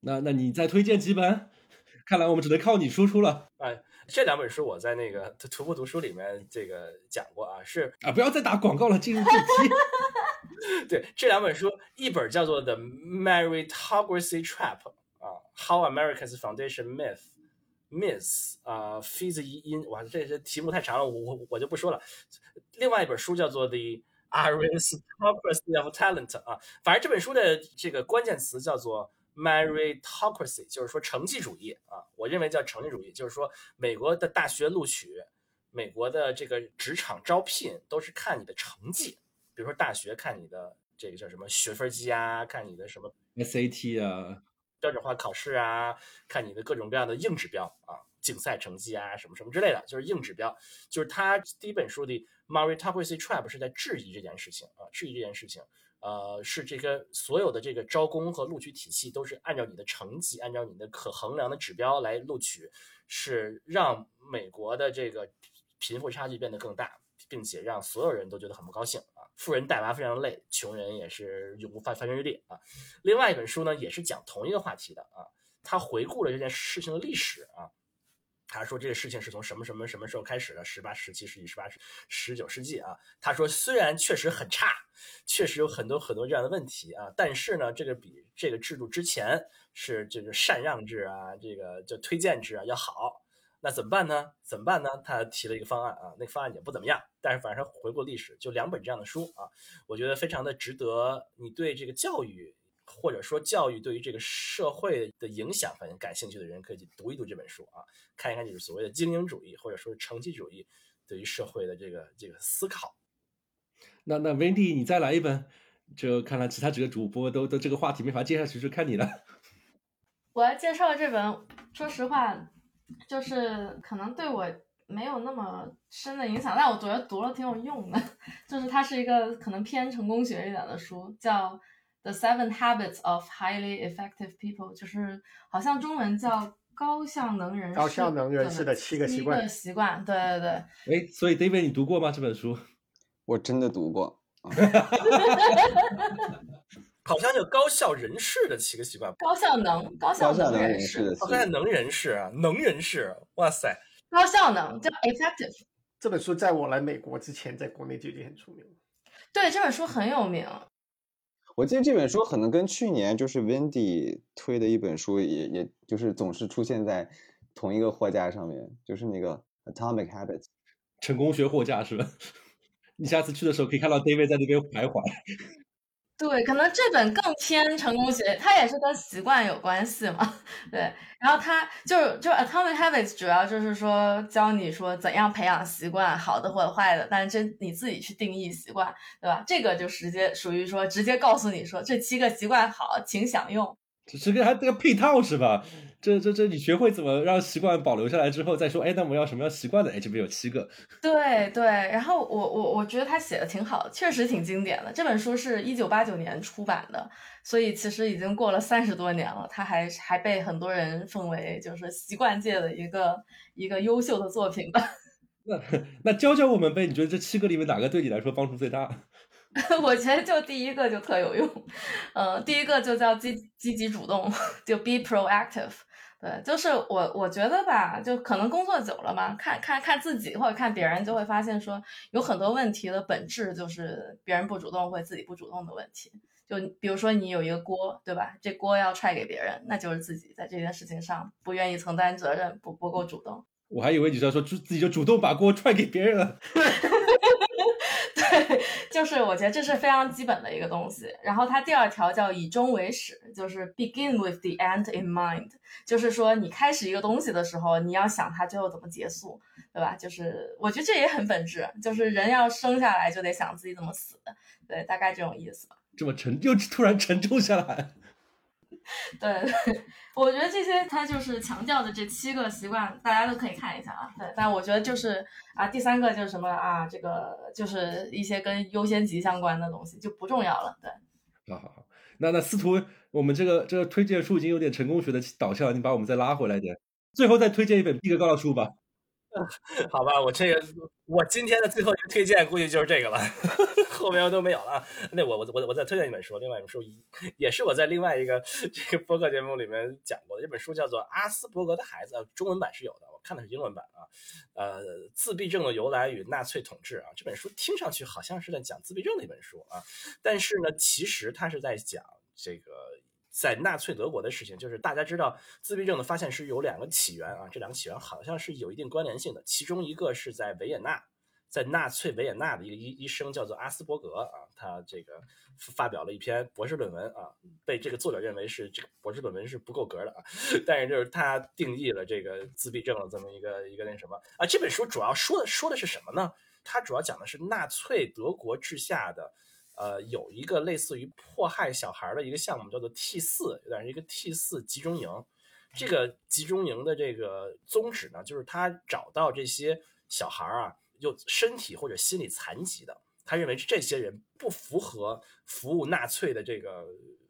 那那你再推荐几本？看来我们只能靠你输出了。哎，这两本书我在那个徒步读书里面这个讲过啊，是啊，不要再打广告了，进入正题。对，这两本书，一本叫做《The Meritocracy Trap》啊，How America's Foundation Myth Miss 啊，Feeds in 哇，这这题目太长了，我我我就不说了。另外一本书叫做《The Aristocracy of Talent》啊，反正这本书的这个关键词叫做。Meritocracy 就是说成绩主义啊，我认为叫成绩主义，就是说美国的大学录取，美国的这个职场招聘都是看你的成绩，比如说大学看你的这个叫什么学分机啊，看你的什么 SAT 啊，标准化考试啊，看你的各种各样的硬指标啊，竞赛成绩啊，什么什么之类的，就是硬指标。就是他第一本书的 Meritocracy Trap 是在质疑这件事情啊，质疑这件事情。呃，是这个所有的这个招工和录取体系都是按照你的成绩，按照你的可衡量的指标来录取，是让美国的这个贫富差距变得更大，并且让所有人都觉得很不高兴啊。富人带娃非常累，穷人也是永无发发源余地啊。另外一本书呢，也是讲同一个话题的啊，他回顾了这件事情的历史啊。他说这个事情是从什么什么什么时候开始的？十八、十七世纪、十八、十九世纪啊。他说虽然确实很差，确实有很多很多这样的问题啊。但是呢，这个比这个制度之前是这个禅让制啊，这个就推荐制啊要好。那怎么办呢？怎么办呢？他提了一个方案啊，那个方案也不怎么样，但是反正回顾历史，就两本这样的书啊，我觉得非常的值得你对这个教育或者说教育对于这个社会的影响反正感兴趣的人，可以去读一读这本书啊，看一看就是所谓的精英主义或者说是成绩主义对于社会的这个这个思考。那那 Wendy，你再来一本，就看来其他几个主播都都这个话题没法接下去，就看你了。我要介绍这本，说实话。就是可能对我没有那么深的影响，但我觉得读了挺有用的。就是它是一个可能偏成功学一点的书，叫《The Seven Habits of Highly Effective People》，就是好像中文叫高效能人士。高效能人士的七个习惯。习惯，对对对。哎，所以 David，你读过吗？这本书？我真的读过。好像叫高效人士的七个习惯，高效能，高效能人士，高效能人士啊，能人士，哇塞，高效能叫 effective。这本书在我来美国之前，在国内就已经很出名了。对，这本书很有名。我记得这本书可能跟去年就是 Wendy 推的一本书，也也就是总是出现在同一个货架上面，就是那个 Atomic Habits，成功学货架是吧？你下次去的时候可以看到 David 在那边徘徊。对，可能这本更偏成功学，它也是跟习惯有关系嘛。对，然后它就就 Atomic Habits 主要就是说教你说怎样培养习惯，好的或者坏的，但是这你自己去定义习惯，对吧？这个就直接属于说直接告诉你说这七个习惯好，请享用。这个还这个配套是吧？这这这，你学会怎么让习惯保留下来之后再说，哎，那我们要什么样习惯的？哎，这边有七个。对对，然后我我我觉得他写的挺好，确实挺经典的。这本书是一九八九年出版的，所以其实已经过了三十多年了，他还还被很多人奉为就是习惯界的一个一个优秀的作品吧。那那教教我们呗？你觉得这七个里面哪个对你来说帮助最大？我觉得就第一个就特有用，嗯，第一个就叫积积极主动，就 be proactive。对，就是我，我觉得吧，就可能工作久了嘛，看看看自己或者看别人，就会发现说有很多问题的本质就是别人不主动或自己不主动的问题。就比如说你有一个锅，对吧？这锅要踹给别人，那就是自己在这件事情上不愿意承担责任，不不够主动。我还以为你是要说自自己就主动把锅踹给别人了。对，就是我觉得这是非常基本的一个东西。然后它第二条叫以终为始，就是 begin with the end in mind，就是说你开始一个东西的时候，你要想它最后怎么结束，对吧？就是我觉得这也很本质，就是人要生下来就得想自己怎么死，对，大概这种意思吧。这么沉，又突然沉重下来。对，我觉得这些他就是强调的这七个习惯，大家都可以看一下啊。对，但我觉得就是啊，第三个就是什么啊，这个就是一些跟优先级相关的东西就不重要了。对，好好好，那那司徒，我们这个这个推荐书已经有点成功学的导向，你把我们再拉回来点，最后再推荐一本毕格高的书吧。好吧，我这个我今天的最后一个推荐估计就是这个了，后面都没有了。那我我我我再推荐一本书，另外一本书也是我在另外一个 这个播客节目里面讲过的，这本书叫做《阿斯伯格的孩子》，中文版是有的，我看的是英文版啊。呃，自闭症的由来与纳粹统治啊，这本书听上去好像是在讲自闭症的一本书啊，但是呢，其实它是在讲这个。在纳粹德国的事情，就是大家知道自闭症的发现是有两个起源啊，这两个起源好像是有一定关联性的。其中一个是在维也纳，在纳粹维也纳的一个医医生叫做阿斯伯格啊，他这个发表了一篇博士论文啊，被这个作者认为是这个博士论文是不够格的啊，但是就是他定义了这个自闭症的这么一个一个那什么啊。这本书主要说的说的是什么呢？它主要讲的是纳粹德国治下的。呃，有一个类似于迫害小孩的一个项目，叫做 T 四，有点是一个 T 四集中营。这个集中营的这个宗旨呢，就是他找到这些小孩啊，有身体或者心理残疾的，他认为这些人不符合服务纳粹的这个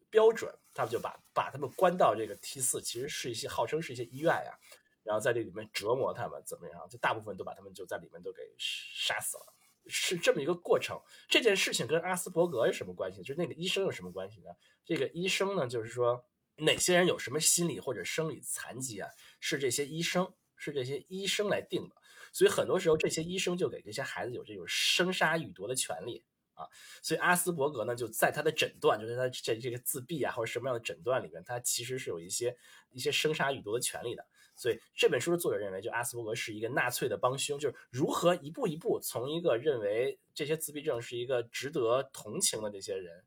标准，他们就把把他们关到这个 T 四，其实是一些号称是一些医院呀，然后在这里面折磨他们，怎么样？就大部分都把他们就在里面都给杀死了。是这么一个过程。这件事情跟阿斯伯格有什么关系？就是那个医生有什么关系呢？这个医生呢，就是说哪些人有什么心理或者生理残疾啊？是这些医生，是这些医生来定的。所以很多时候，这些医生就给这些孩子有这种生杀予夺的权利啊。所以阿斯伯格呢，就在他的诊断，就是他这这个自闭啊或者什么样的诊断里面，他其实是有一些一些生杀予夺的权利的。所以这本书的作者认为，就阿斯伯格是一个纳粹的帮凶，就是如何一步一步从一个认为这些自闭症是一个值得同情的这些人，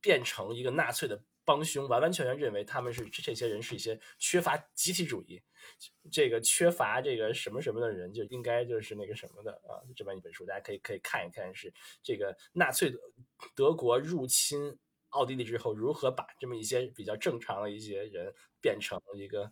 变成一个纳粹的帮凶，完完全全认为他们是这些人是一些缺乏集体主义，这个缺乏这个什么什么的人就应该就是那个什么的啊。这么一本书，大家可以可以看一看，是这个纳粹德国入侵奥地利之后，如何把这么一些比较正常的一些人变成一个。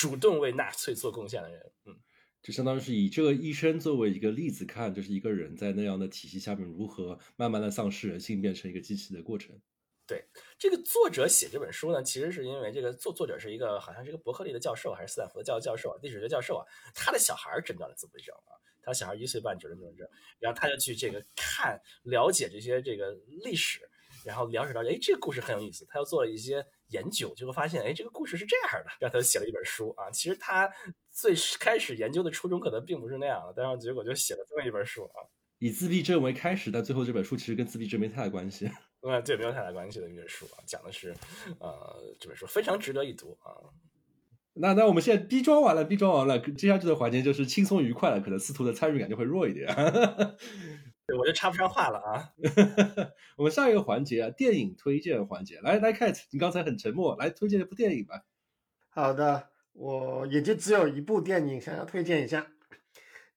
主动为纳粹做贡献的人，嗯，就相当于是以这个医生作为一个例子看，就是一个人在那样的体系下面如何慢慢的丧失人性，变成一个机器的过程。对，这个作者写这本书呢，其实是因为这个作作者是一个好像是一个伯克利的教授，还是斯坦福的教教授啊，历史学教授啊，他的小孩诊断了自闭症啊，他小孩一岁半诊断自闭症，然后他就去这个看了解这些这个历史。然后了解到，哎，这个故事很有意思。他又做了一些研究，就会发现，哎，这个故事是这样的。让他写了一本书啊。其实他最开始研究的初衷可能并不是那样的，但是结果就写了这么一本书啊。以自闭症为开始，但最后这本书其实跟自闭症没太大关系。嗯，对，没有太大关系的一本书啊，讲的是，呃，这本书非常值得一读啊。那那我们现在逼装完了，逼装完了，接下去的环节就是轻松愉快了，可能司徒的参与感就会弱一点。我就插不上话了啊！我们上一个环节啊，电影推荐环节，来来，Cat，你刚才很沉默，来推荐一部电影吧。好的，我也就只有一部电影想要推荐一下，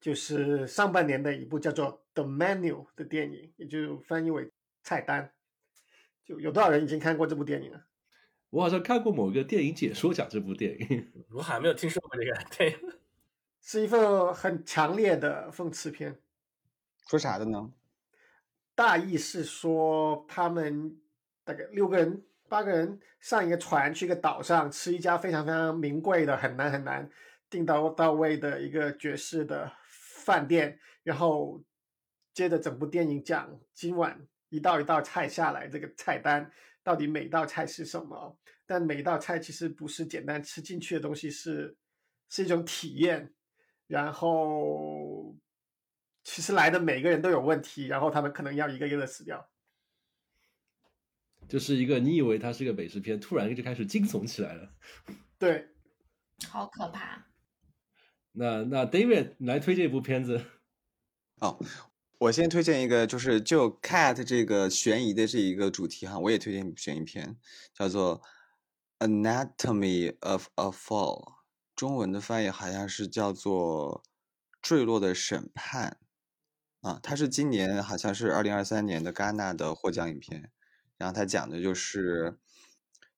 就是上半年的一部叫做《The Menu》的电影，也就翻译为菜单。就有多少人已经看过这部电影了？我好像看过某个电影解说讲这部电影，我好像没有听说过这个电影。是一份很强烈的讽刺片。说啥的呢？大意是说，他们大概六个人、八个人上一个船去一个岛上吃一家非常非常名贵的、很难很难订到到位的一个爵士的饭店，然后接着整部电影讲今晚一道一道菜下来，这个菜单到底每道菜是什么？但每道菜其实不是简单吃进去的东西，是是一种体验，然后。其实来的每个人都有问题，然后他们可能要一个一个的死掉。就是一个你以为它是一个美食片，突然就开始惊悚起来了。对，好可怕。那那 David 来推荐一部片子。哦，我先推荐一个，就是就 Cat 这个悬疑的这一个主题哈，我也推荐一部悬疑片，叫做《Anatomy of a Fall》，中文的翻译好像是叫做《坠落的审判》。啊，它是今年好像是二零二三年的戛纳的获奖影片，然后它讲的就是，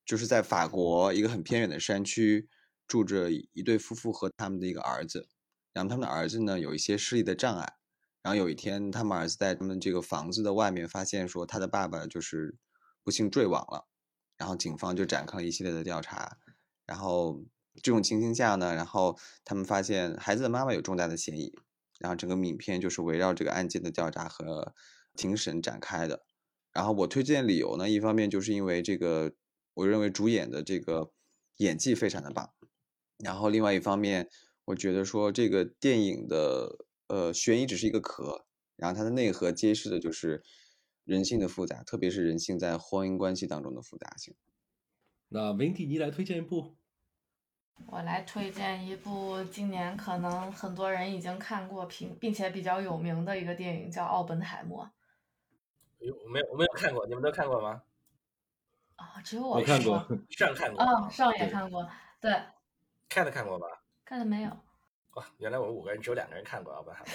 就是在法国一个很偏远的山区，住着一对夫妇和他们的一个儿子，然后他们的儿子呢有一些视力的障碍，然后有一天他们儿子在他们这个房子的外面发现说他的爸爸就是不幸坠亡了，然后警方就展开了一系列的调查，然后这种情形下呢，然后他们发现孩子的妈妈有重大的嫌疑。然后整个影片就是围绕这个案件的调查和庭审展开的。然后我推荐理由呢，一方面就是因为这个，我认为主演的这个演技非常的棒。然后另外一方面，我觉得说这个电影的呃悬疑只是一个壳，然后它的内核揭示的就是人性的复杂，特别是人性在婚姻关系当中的复杂性。那 Vinty，你来推荐一部。我来推荐一部今年可能很多人已经看过，并并且比较有名的一个电影，叫《奥本海默》。有我没有我没有看过，你们都看过吗？啊，只有我看过，上看过啊，上也看过，对。看的看过吧？看的没有。哇，原来我们五个人只有两个人看过《奥本海默》，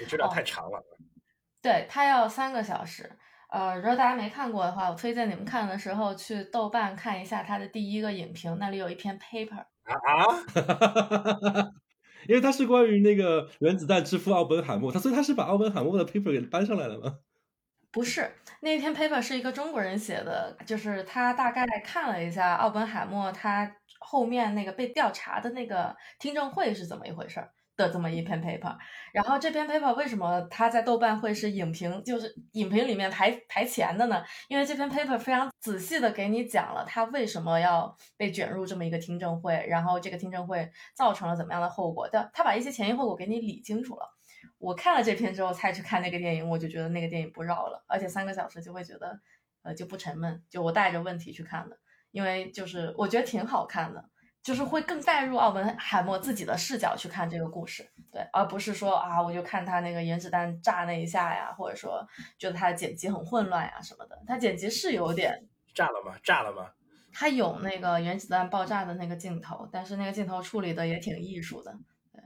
你知道 太长了。对，它要三个小时。呃，如果大家没看过的话，我推荐你们看的时候去豆瓣看一下它的第一个影评，那里有一篇 paper。啊，因为他是关于那个原子弹之父奥本海默，他所以他是把奥本海默的 paper 给搬上来了吗？不是，那篇 paper 是一个中国人写的，就是他大概看了一下奥本海默他后面那个被调查的那个听证会是怎么一回事儿。的这么一篇 paper，然后这篇 paper 为什么它在豆瓣会是影评，就是影评里面排排前的呢？因为这篇 paper 非常仔细的给你讲了他为什么要被卷入这么一个听证会，然后这个听证会造成了怎么样的后果，他他把一些前因后果给你理清楚了。我看了这篇之后才去看那个电影，我就觉得那个电影不绕了，而且三个小时就会觉得，呃，就不沉闷。就我带着问题去看的，因为就是我觉得挺好看的，就是会更带入奥本海默自己的视角去看这个故事，对，而不是说啊，我就看他那个原子弹炸那一下呀，或者说觉得他的剪辑很混乱呀什么的。他剪辑是有点炸了吗？炸了吗？他有那个原子弹爆炸的那个镜头，但是那个镜头处理的也挺艺术的。对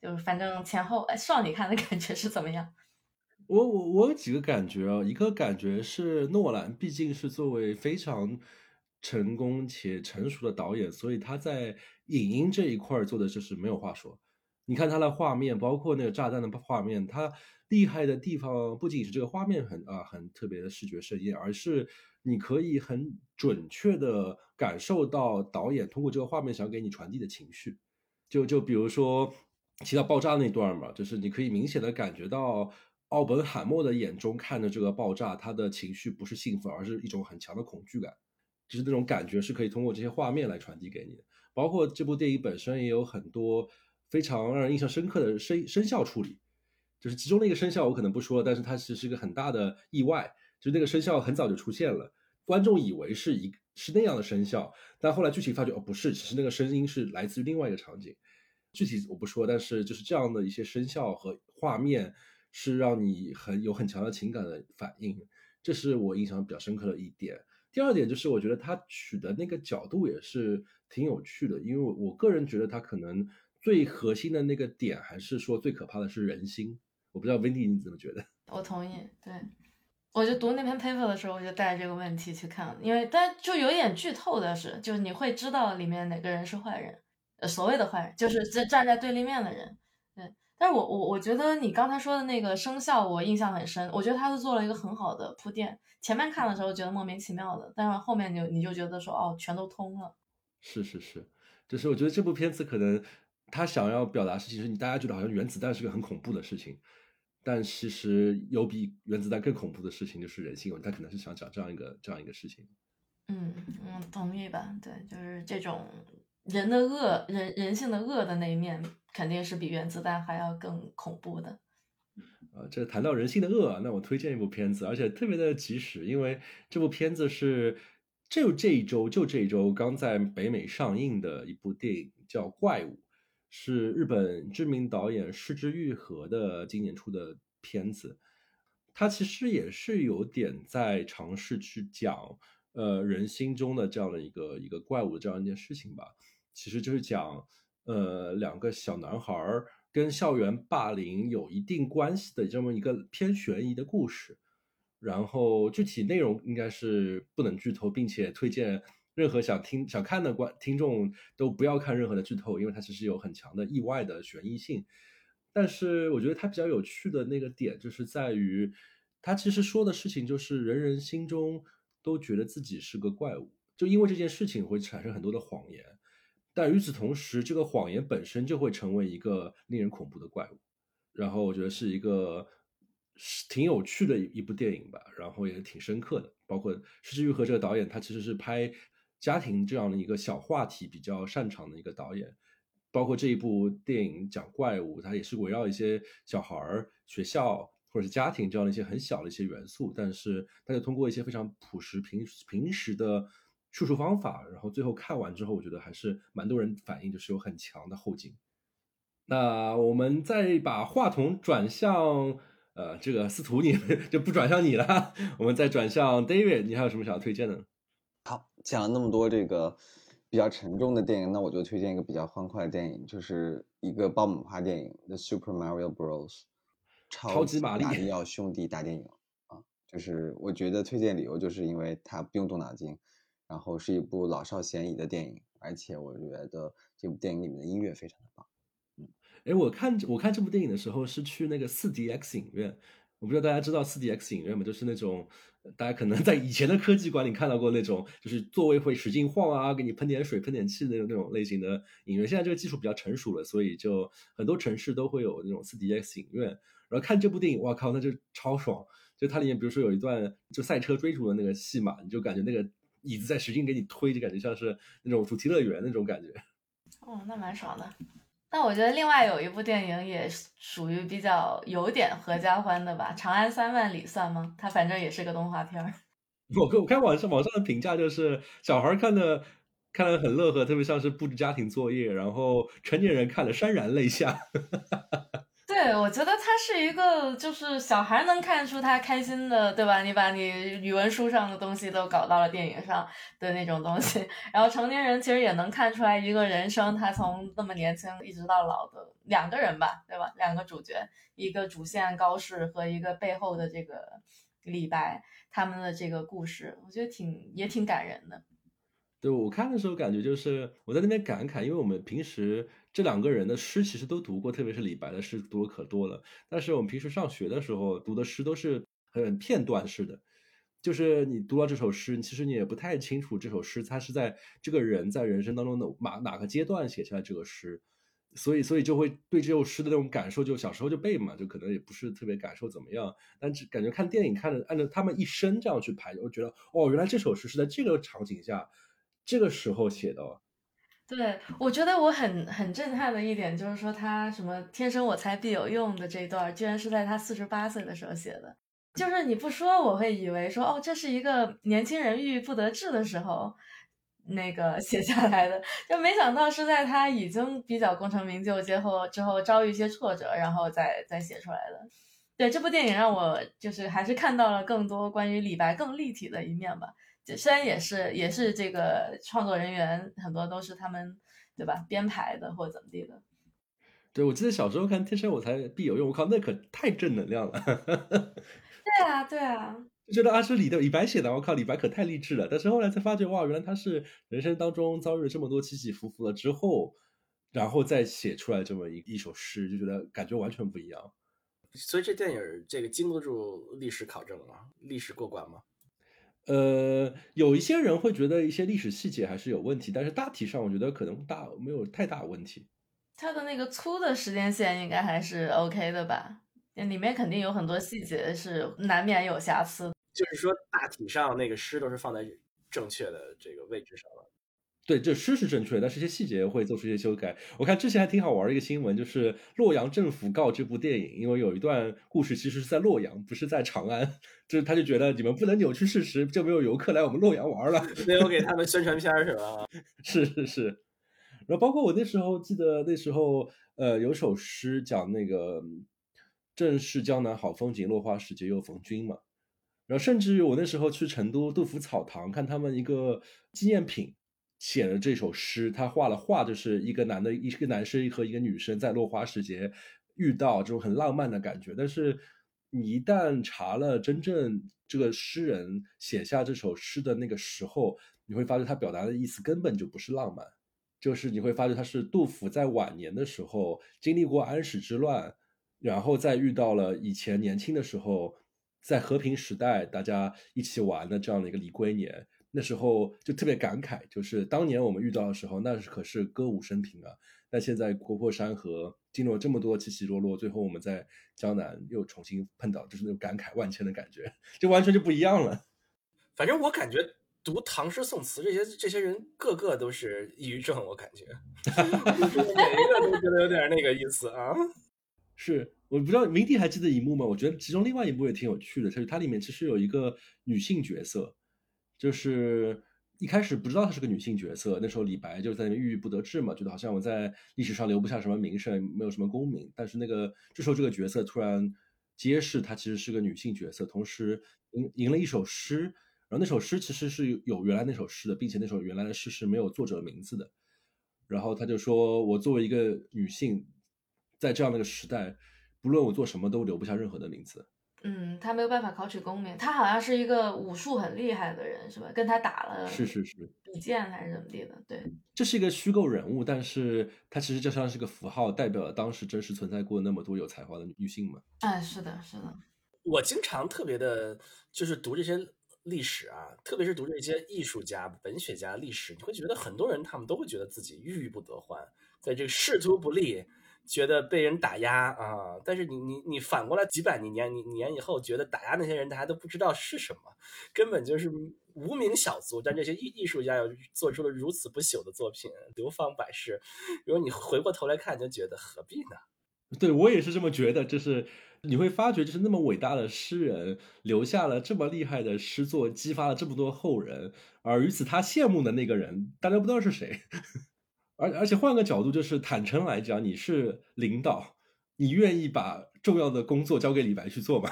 就是反正前后，哎，少女看的感觉是怎么样？我我我有几个感觉啊，一个感觉是诺兰毕竟是作为非常成功且成熟的导演，所以他在影音这一块做的就是没有话说。你看他的画面，包括那个炸弹的画面，他厉害的地方不仅是这个画面很啊很特别的视觉盛宴，而是你可以很准确的感受到导演通过这个画面想给你传递的情绪。就就比如说。提到爆炸那段嘛，就是你可以明显的感觉到奥本海默的眼中看着这个爆炸，他的情绪不是兴奋，而是一种很强的恐惧感，就是那种感觉是可以通过这些画面来传递给你的。包括这部电影本身也有很多非常让人印象深刻的声声效处理，就是其中的一个声效我可能不说，但是它其实是一个很大的意外，就是那个声效很早就出现了，观众以为是一是那样的声效，但后来具体发觉哦不是，其实那个声音是来自于另外一个场景。具体我不说，但是就是这样的一些声效和画面，是让你很有很强的情感的反应，这是我印象比较深刻的一点。第二点就是我觉得他取的那个角度也是挺有趣的，因为我个人觉得他可能最核心的那个点还是说最可怕的是人心。我不知道 Wendy 你怎么觉得？我同意，对，我就读那篇 paper 的时候，我就带着这个问题去看，因为但就有点剧透的是，就是你会知道里面哪个人是坏人。呃所谓的坏人就是站站在对立面的人，但是我我我觉得你刚才说的那个生肖我印象很深，我觉得他是做了一个很好的铺垫。前面看的时候觉得莫名其妙的，但是后面就你就觉得说哦，全都通了。是是是，就是我觉得这部片子可能他想要表达是，其实你大家觉得好像原子弹是个很恐怖的事情，但其实有比原子弹更恐怖的事情就是人性。他可能是想讲这样一个这样一个事情。嗯嗯，同意吧？对，就是这种。人的恶，人人性的恶的那一面，肯定是比原子弹还要更恐怖的。啊，这谈到人性的恶，那我推荐一部片子，而且特别的及时，因为这部片子是就这一周就这一周刚在北美上映的一部电影，叫《怪物》，是日本知名导演失之愈合的今年出的片子。它其实也是有点在尝试去讲，呃，人心中的这样的一个一个怪物的这样一件事情吧。其实就是讲，呃，两个小男孩儿跟校园霸凌有一定关系的这么一个偏悬疑的故事。然后具体内容应该是不能剧透，并且推荐任何想听想看的观听众都不要看任何的剧透，因为它其实有很强的意外的悬疑性。但是我觉得它比较有趣的那个点就是在于，它其实说的事情就是人人心中都觉得自己是个怪物，就因为这件事情会产生很多的谎言。但与此同时，这个谎言本身就会成为一个令人恐怖的怪物。然后我觉得是一个挺有趣的一部电影吧，然后也挺深刻的。包括石之愈合这个导演，他其实是拍家庭这样的一个小话题比较擅长的一个导演。包括这一部电影讲怪物，它也是围绕一些小孩儿、学校或者是家庭这样的一些很小的一些元素，但是他就通过一些非常朴实平平时的。叙述方法，然后最后看完之后，我觉得还是蛮多人反映，就是有很强的后劲。那我们再把话筒转向，呃，这个司徒，你就不转向你了，我们再转向 David，你还有什么想要推荐的？好，讲了那么多这个比较沉重的电影，那我就推荐一个比较欢快的电影，就是一个爆米花电影《The Super Mario Bros》，超级马里奥兄弟大电影啊，就是我觉得推荐理由就是因为它不用动脑筋。然后是一部老少咸宜的电影，而且我觉得这部电影里面的音乐非常的棒。嗯，哎，我看我看这部电影的时候是去那个四 DX 影院，我不知道大家知道四 DX 影院吗？就是那种大家可能 在以前的科技馆里看到过那种，就是座位会使劲晃啊，给你喷点水、喷点气那种那种类型的影院。现在这个技术比较成熟了，所以就很多城市都会有那种四 DX 影院。然后看这部电影，哇靠，那就超爽！就它里面比如说有一段就赛车追逐的那个戏嘛，你就感觉那个。椅子在使劲给你推，就感觉像是那种主题乐园那种感觉。哦，那蛮爽的。那我觉得另外有一部电影也属于比较有点合家欢的吧，《长安三万里》算吗？它反正也是个动画片儿。我我看网上网上的评价就是小孩看的看的很乐呵，特别像是布置家庭作业，然后成年人看了潸然泪下。对，我觉得他是一个，就是小孩能看出他开心的，对吧？你把你语文书上的东西都搞到了电影上的那种东西，然后成年人其实也能看出来一个人生，他从那么年轻一直到老的两个人吧，对吧？两个主角，一个主线高适和一个背后的这个李白，他们的这个故事，我觉得挺也挺感人的。对我看的时候感觉就是我在那边感慨，因为我们平时。这两个人的诗其实都读过，特别是李白的诗读的可多了。但是我们平时上学的时候读的诗都是很片段式的，就是你读到这首诗，其实你也不太清楚这首诗他是在这个人在人生当中的哪哪个阶段写下来这个诗，所以所以就会对这首诗的那种感受，就小时候就背嘛，就可能也不是特别感受怎么样。但只感觉看电影看着按照他们一生这样去排，我觉得哦，原来这首诗是在这个场景下这个时候写的。对，我觉得我很很震撼的一点就是说，他什么“天生我材必有用”的这一段，居然是在他四十八岁的时候写的。就是你不说，我会以为说，哦，这是一个年轻人郁郁不得志的时候那个写下来的，就没想到是在他已经比较功成名就之后，之后遭遇一些挫折，然后再再写出来的。对，这部电影让我就是还是看到了更多关于李白更立体的一面吧。虽然也是也是这个创作人员很多都是他们对吧编排的或者怎么地的。对，我记得小时候看《天生我材必有用》，我靠，那可太正能量了。对啊，对啊，就觉得啊是李的李白写的，我靠，李白可太励志了。但是后来才发觉，哇，原来他是人生当中遭遇了这么多起起伏伏了之后，然后再写出来这么一一首诗，就觉得感觉完全不一样。所以这电影这个经得住历史考证吗？历史过关吗？呃，有一些人会觉得一些历史细节还是有问题，但是大体上我觉得可能大没有太大问题。它的那个粗的时间线应该还是 OK 的吧？里面肯定有很多细节是难免有瑕疵。就是说，大体上那个诗都是放在正确的这个位置上了。对，这诗是正确的，但是一些细节会做出一些修改。我看之前还挺好玩的一个新闻，就是洛阳政府告这部电影，因为有一段故事其实是在洛阳，不是在长安，就是他就觉得你们不能扭曲事实，就没有游客来我们洛阳玩了，没有给他们宣传片是吧？是是是。然后包括我那时候记得那时候，呃，有首诗讲那个“正是江南好风景，落花时节又逢君”嘛。然后甚至于我那时候去成都杜甫草堂看他们一个纪念品。写了这首诗，他画了画，就是一个男的，一个男生和一个女生在落花时节遇到，这种很浪漫的感觉。但是你一旦查了真正这个诗人写下这首诗的那个时候，你会发觉他表达的意思根本就不是浪漫，就是你会发觉他是杜甫在晚年的时候经历过安史之乱，然后再遇到了以前年轻的时候在和平时代大家一起玩的这样的一个离归年。那时候就特别感慨，就是当年我们遇到的时候，那是可是歌舞升平啊。但现在国破山河，经历了这么多起起落落，最后我们在江南又重新碰到，就是那种感慨万千的感觉，就完全就不一样了。反正我感觉读唐诗宋词这些这些人，个个都是抑郁症，我感觉 每一个都觉得有点那个意思啊。是，我不知道明帝还记得一幕吗？我觉得其中另外一幕也挺有趣的，就是它里面其实有一个女性角色。就是一开始不知道她是个女性角色，那时候李白就在那郁郁不得志嘛，觉得好像我在历史上留不下什么名声，没有什么功名。但是那个这时候这个角色突然揭示她其实是个女性角色，同时赢赢了一首诗，然后那首诗其实是有原来那首诗的，并且那首原来的诗是没有作者名字的。然后他就说：“我作为一个女性，在这样的一个时代，不论我做什么都留不下任何的名字。”嗯，他没有办法考取功名。他好像是一个武术很厉害的人，是吧？跟他打了是是是比剑还是怎么地的？对，这是一个虚构人物，但是他其实就像是个符号，代表了当时真实存在过那么多有才华的女性嘛。哎，是的，是的。我经常特别的，就是读这些历史啊，特别是读这些艺术家、文学家历史，你会觉得很多人他们都会觉得自己郁郁不得欢，在这个仕途不利。觉得被人打压啊，但是你你你反过来几百年年年以后，觉得打压那些人，大家都不知道是什么，根本就是无名小卒，但这些艺艺术家又做出了如此不朽的作品，流芳百世。如果你回过头来看，就觉得何必呢？对我也是这么觉得，就是你会发觉，就是那么伟大的诗人留下了这么厉害的诗作，激发了这么多后人，而与此他羡慕的那个人，大家不知道是谁。而而且换个角度，就是坦诚来讲，你是领导，你愿意把重要的工作交给李白去做吗？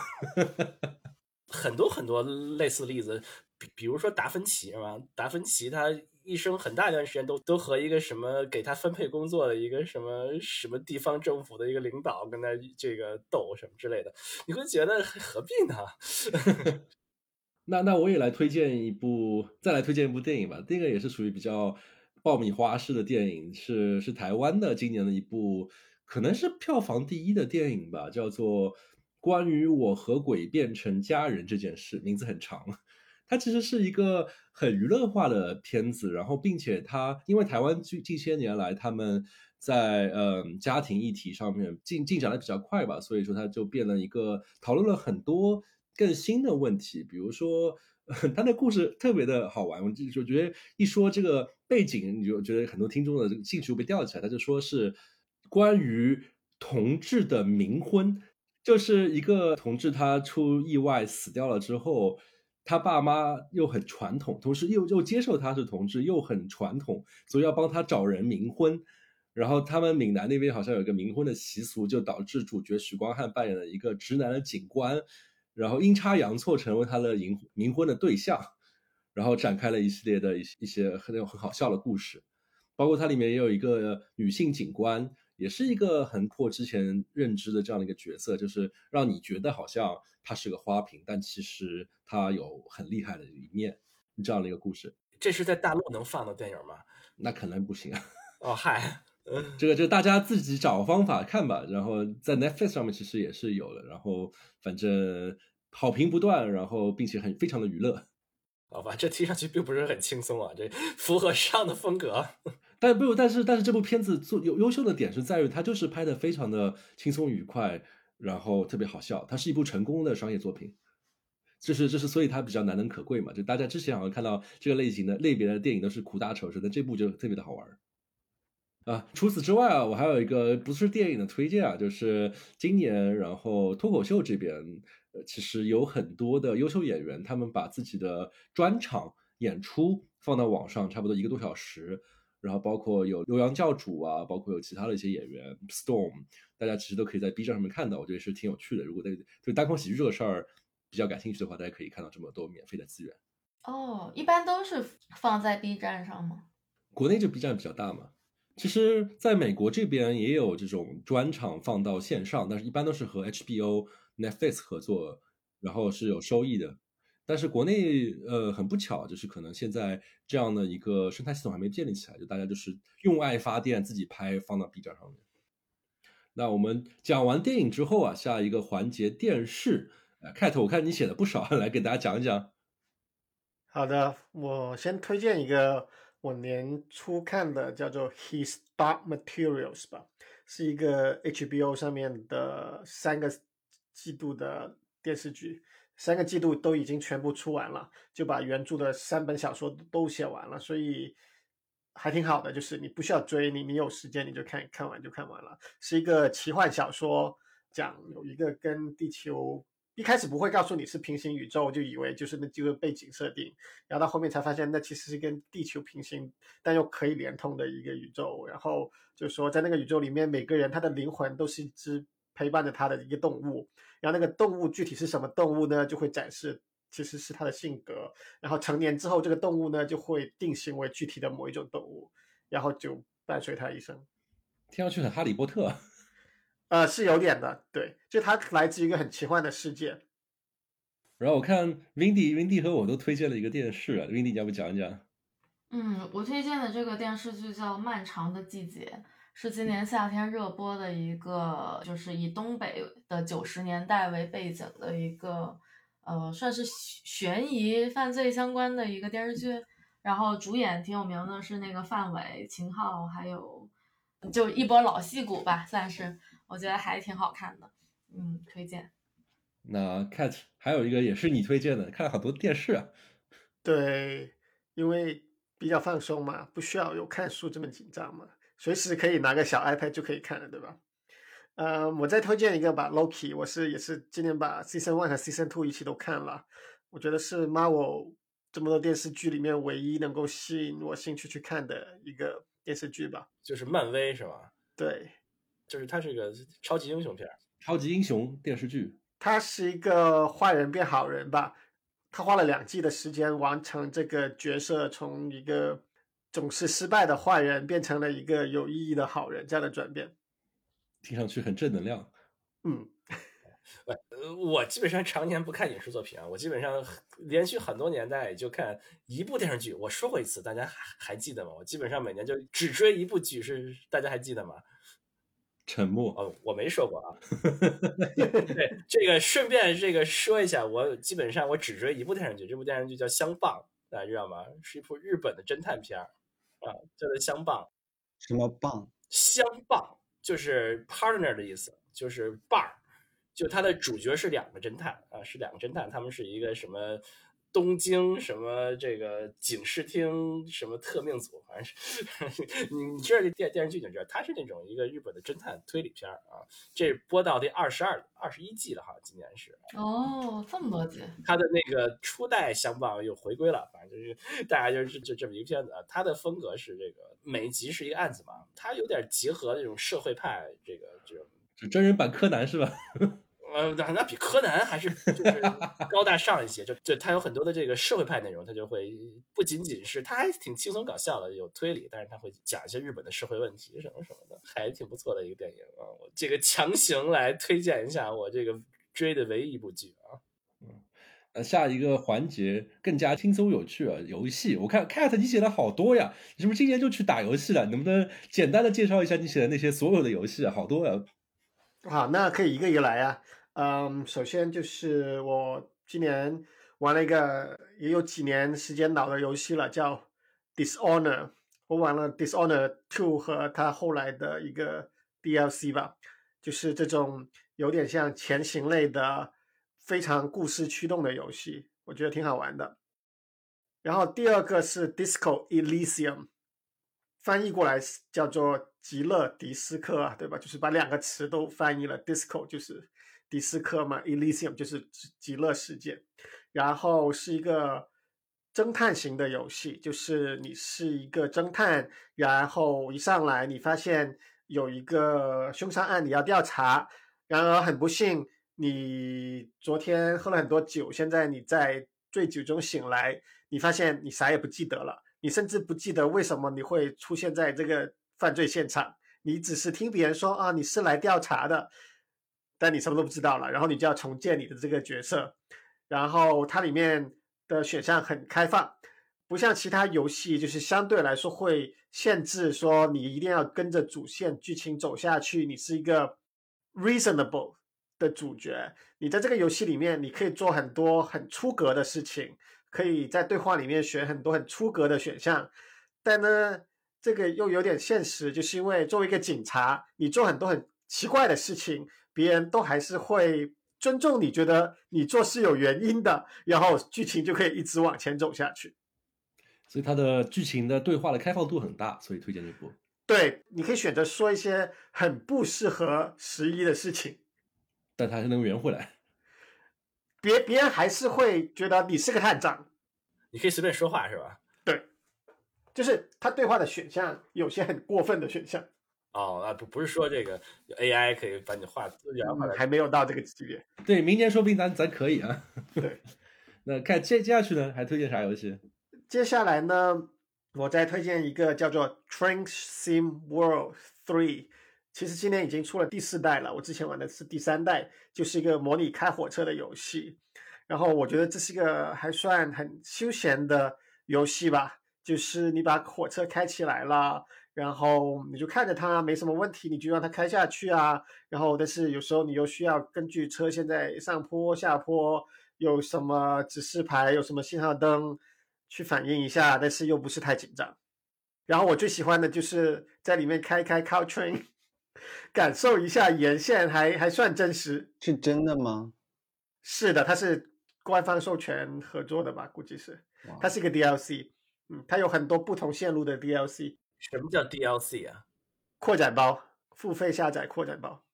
很多很多类似例子，比比如说达芬奇是吧？达芬奇他一生很大一段时间都都和一个什么给他分配工作的一个什么什么地方政府的一个领导跟他这个斗什么之类的，你会觉得何必呢？那那我也来推荐一部，再来推荐一部电影吧。这个也是属于比较爆米花式的电影，是是台湾的今年的一部，可能是票房第一的电影吧，叫做。关于我和鬼变成家人这件事，名字很长。它其实是一个很娱乐化的片子，然后并且它因为台湾近近些年来他们在嗯家庭议题上面进进展的比较快吧，所以说它就变了一个讨论了很多更新的问题。比如说，他的故事特别的好玩，我就觉得一说这个背景，你就觉得很多听众的这个兴趣被吊起来。他就说是关于同志的冥婚。就是一个同志，他出意外死掉了之后，他爸妈又很传统，同时又又接受他是同志，又很传统，所以要帮他找人冥婚。然后他们闽南那边好像有一个冥婚的习俗，就导致主角许光汉扮演了一个直男的警官，然后阴差阳错成为他的冥冥婚的对象，然后展开了一系列的一一些很很好笑的故事，包括它里面也有一个女性警官。也是一个很破之前认知的这样的一个角色，就是让你觉得好像她是个花瓶，但其实她有很厉害的一面，这样的一个故事。这是在大陆能放的电影吗？那可能不行啊。哦嗨，这个就大家自己找方法看吧。然后在 Netflix 上面其实也是有的，然后反正好评不断，然后并且很非常的娱乐。好吧，这听上去并不是很轻松啊，这符合上的风格。但不，但是但是这部片子做优优秀的点是在于它就是拍的非常的轻松愉快，然后特别好笑。它是一部成功的商业作品，这是这是所以它比较难能可贵嘛。就大家之前好像看到这个类型的类别的电影都是苦大仇深，但这部就特别的好玩啊。除此之外啊，我还有一个不是电影的推荐啊，就是今年然后脱口秀这边呃其实有很多的优秀演员，他们把自己的专场演出放到网上，差不多一个多小时。然后包括有悠扬教主啊，包括有其他的一些演员，Storm，大家其实都可以在 B 站上面看到，我觉得是挺有趣的。如果对对单口喜剧这个事儿比较感兴趣的话，大家可以看到这么多免费的资源。哦，一般都是放在 B 站上吗？国内就 B 站比较大嘛。其实，在美国这边也有这种专场放到线上，但是一般都是和 HBO、Netflix 合作，然后是有收益的。但是国内呃很不巧，就是可能现在这样的一个生态系统还没建立起来，就大家就是用爱发电，自己拍放到 B 站上面。那我们讲完电影之后啊，下一个环节电视。呃，Cat，我看你写的不少，来给大家讲一讲。好的，我先推荐一个我年初看的，叫做《His Dark Materials》吧，是一个 HBO 上面的三个季度的电视剧。三个季度都已经全部出完了，就把原著的三本小说都写完了，所以还挺好的。就是你不需要追，你你有时间你就看看完就看完了。是一个奇幻小说，讲有一个跟地球一开始不会告诉你是平行宇宙，就以为就是那几个背景设定，然后到后面才发现那其实是跟地球平行但又可以连通的一个宇宙。然后就说在那个宇宙里面，每个人他的灵魂都是一只陪伴着他的一个动物。然后那个动物具体是什么动物呢？就会展示其实是它的性格。然后成年之后，这个动物呢就会定型为具体的某一种动物，然后就伴随它一生。听上去很哈利波特。呃，是有点的，对，就它来自于一个很奇幻的世界。然后我看 Windy，Windy 和我都推荐了一个电视，Windy 要不讲一讲？嗯，我推荐的这个电视剧叫《漫长的季节》。是今年夏天热播的一个，就是以东北的九十年代为背景的一个，呃，算是悬疑犯罪相关的一个电视剧。然后主演挺有名的，是那个范伟、秦昊，还有就一波老戏骨吧，算是，我觉得还挺好看的，嗯，推荐。那 Cat 还有一个也是你推荐的，看了好多电视啊。对，因为比较放松嘛，不需要有看书这么紧张嘛，随时可以拿个小 iPad 就可以看了，对吧？呃，我再推荐一个吧，Loki，我是也是今年把 Season One 和 Season Two 一起都看了，我觉得是 Marvel 这么多电视剧里面唯一能够吸引我兴趣去看的一个电视剧吧。就是漫威是吧？对，就是它是个超级英雄片儿。超级英雄电视剧，他是一个坏人变好人吧，他花了两季的时间完成这个角色从一个总是失败的坏人变成了一个有意义的好人这样的转变。听上去很正能量。嗯，呃，我基本上常年不看影视作品啊，我基本上连续很多年代也就看一部电视剧。我说过一次，大家还还记得吗？我基本上每年就只追一部剧，是大家还记得吗？沉默，哦，我没说过啊。对，这个顺便这个说一下，我基本上我只追一部电视剧，这部电视剧叫《相棒》，大家知道吗？是一部日本的侦探片儿啊，叫做《相棒》。什么棒？相棒就是 partner 的意思，就是伴儿。就它的主角是两个侦探啊，是两个侦探，他们是一个什么东京什么这个警视厅什么特命组，反正是你 你知道这电电视剧就知道，它是那种一个日本的侦探推理片儿啊。这播到第二十二、二十一季了哈，今年是。哦，这么多集，他的那个初代相棒又回归了，反正就是大家就是就这么一个片子啊。他的风格是这个每一集是一个案子嘛，他有点结合那种社会派这个这种。是真人版柯南是吧？呃，那那比柯南还是就是 高大上一些，就就他有很多的这个社会派内容，他就会不仅仅是他还挺轻松搞笑的，有推理，但是他会讲一些日本的社会问题什么什么的，还挺不错的一个电影啊。我这个强行来推荐一下我这个追的唯一一部剧啊。嗯呃，下一个环节更加轻松有趣啊，游戏。我看 Cat 你写了好多呀，你是不是今年就去打游戏了？能不能简单的介绍一下你写的那些所有的游戏啊？好多呀。好，那可以一个一个来啊。嗯，首先就是我今年玩了一个也有几年时间老的游戏了，叫 Dishonor。我玩了 Dishonor Two 和它后来的一个 DLC 吧，就是这种有点像前行类的、非常故事驱动的游戏，我觉得挺好玩的。然后第二个是 Disco Elysium，翻译过来叫做极乐迪斯科啊，对吧？就是把两个词都翻译了，Disco 就是迪斯科嘛，Elysium 就是极极乐世界。然后是一个侦探型的游戏，就是你是一个侦探，然后一上来你发现有一个凶杀案你要调查，然而很不幸你昨天喝了很多酒，现在你在醉酒中醒来，你发现你啥也不记得了，你甚至不记得为什么你会出现在这个犯罪现场，你只是听别人说啊你是来调查的，但你什么都不知道了，然后你就要重建你的这个角色。然后它里面的选项很开放，不像其他游戏，就是相对来说会限制说你一定要跟着主线剧情走下去，你是一个 reasonable 的主角。你在这个游戏里面，你可以做很多很出格的事情，可以在对话里面选很多很出格的选项，但呢，这个又有点现实，就是因为作为一个警察，你做很多很奇怪的事情，别人都还是会。尊重你觉得你做事有原因的，然后剧情就可以一直往前走下去。所以它的剧情的对话的开放度很大，所以推荐这部。对，你可以选择说一些很不适合十一的事情，但他还是能圆回来。别别人还是会觉得你是个探长，你可以随便说话是吧？对，就是他对话的选项有些很过分的选项。哦，啊不不是说这个 AI 可以把你画原话来，还没有到这个级别。对，明年说不定咱咱可以啊。对，那看接接下去呢，还推荐啥游戏？接下来呢，我再推荐一个叫做 Train Sim World Three。其实今年已经出了第四代了，我之前玩的是第三代，就是一个模拟开火车的游戏。然后我觉得这是一个还算很休闲的游戏吧，就是你把火车开起来了。然后你就看着它没什么问题，你就让它开下去啊。然后，但是有时候你又需要根据车现在上坡下坡有什么指示牌，有什么信号灯去反应一下，但是又不是太紧张。然后我最喜欢的就是在里面开开 c o train，感受一下沿线还还算真实。是真的吗？是的，它是官方授权合作的吧，估计是。它是一个 DLC，嗯，它有很多不同线路的 DLC 什么叫 DLC 啊？扩展包，付费下载扩展包。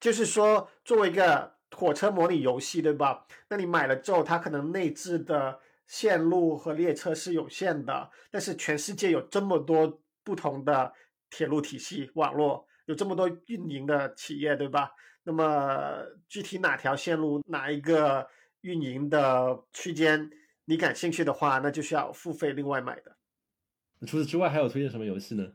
就是说，作为一个火车模拟游戏，对吧？那你买了之后，它可能内置的线路和列车是有限的，但是全世界有这么多不同的铁路体系网络，有这么多运营的企业，对吧？那么具体哪条线路、哪一个运营的区间，你感兴趣的话，那就需要付费另外买的。除此之外，还有推荐什么游戏呢？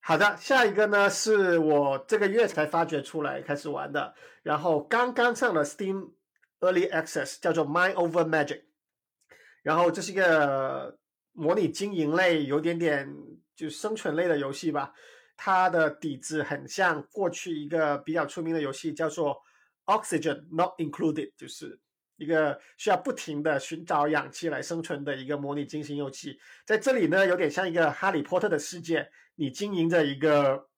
好的，下一个呢是我这个月才发掘出来开始玩的，然后刚刚上了 Steam Early Access，叫做 Mind Over Magic，然后这是一个模拟经营类，有点点就生存类的游戏吧。它的底子很像过去一个比较出名的游戏，叫做 Oxygen Not Included，就是一个需要不停的寻找氧气来生存的一个模拟经营游戏。在这里呢，有点像一个哈利波特的世界。你经营着一个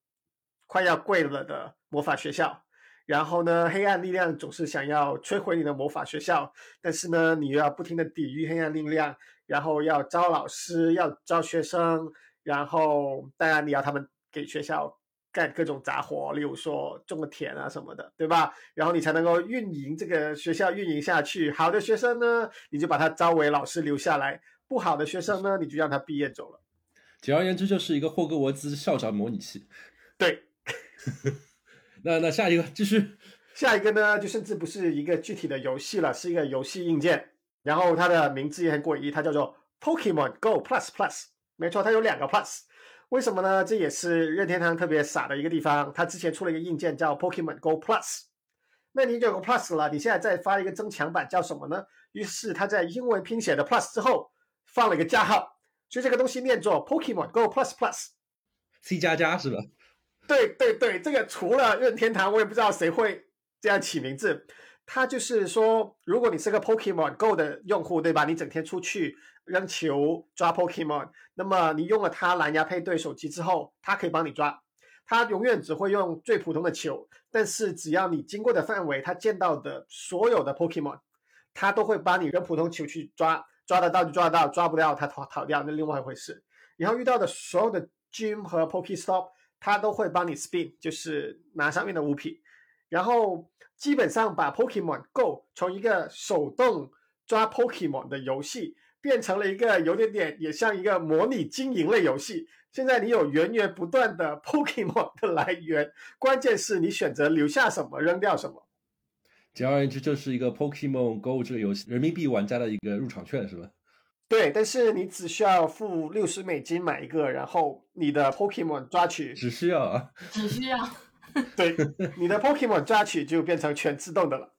快要跪了的魔法学校，然后呢，黑暗力量总是想要摧毁你的魔法学校，但是呢，你又要不停的抵御黑暗力量，然后要招老师，要招学生，然后当然你要他们给学校干各种杂活，例如说种个田啊什么的，对吧？然后你才能够运营这个学校运营下去。好的学生呢，你就把他招为老师留下来；不好的学生呢，你就让他毕业走了。简而言之，就是一个霍格沃兹校长模拟器。对，那那下一个继续，下一个呢，就甚至不是一个具体的游戏了，是一个游戏硬件。然后它的名字也很诡异，它叫做 Pokemon Go Plus Plus。没错，它有两个 Plus。为什么呢？这也是任天堂特别傻的一个地方。它之前出了一个硬件叫 Pokemon Go Plus，那你有个 Plus 了，你现在再发一个增强版叫什么呢？于是它在英文拼写的 Plus 之后放了一个加号。所以这个东西念作 Pokemon Go Plus Plus，C 加加是吧？对对对，这个除了任天堂，我也不知道谁会这样起名字。它就是说，如果你是个 Pokemon Go 的用户，对吧？你整天出去扔球抓 Pokemon，那么你用了它蓝牙配对手机之后，它可以帮你抓。它永远只会用最普通的球，但是只要你经过的范围，它见到的所有的 Pokemon，它都会帮你扔普通球去抓。抓得到就抓得到，抓不到它逃逃掉，那另外一回事。然后遇到的所有的 gym 和 Pokestop，它都会帮你 spin，就是拿上面的物品。然后基本上把 Pokemon Go 从一个手动抓 Pokemon 的游戏，变成了一个有点点也像一个模拟经营类游戏。现在你有源源不断的 Pokemon 的来源，关键是你选择留下什么，扔掉什么。简而言之，就是一个 Pokemon Go 这个游戏人民币玩家的一个入场券，是吧？对，但是你只需要付六十美金买一个，然后你的 Pokemon 抓取只需要啊，只需要 对你的 Pokemon 抓取就变成全自动的了。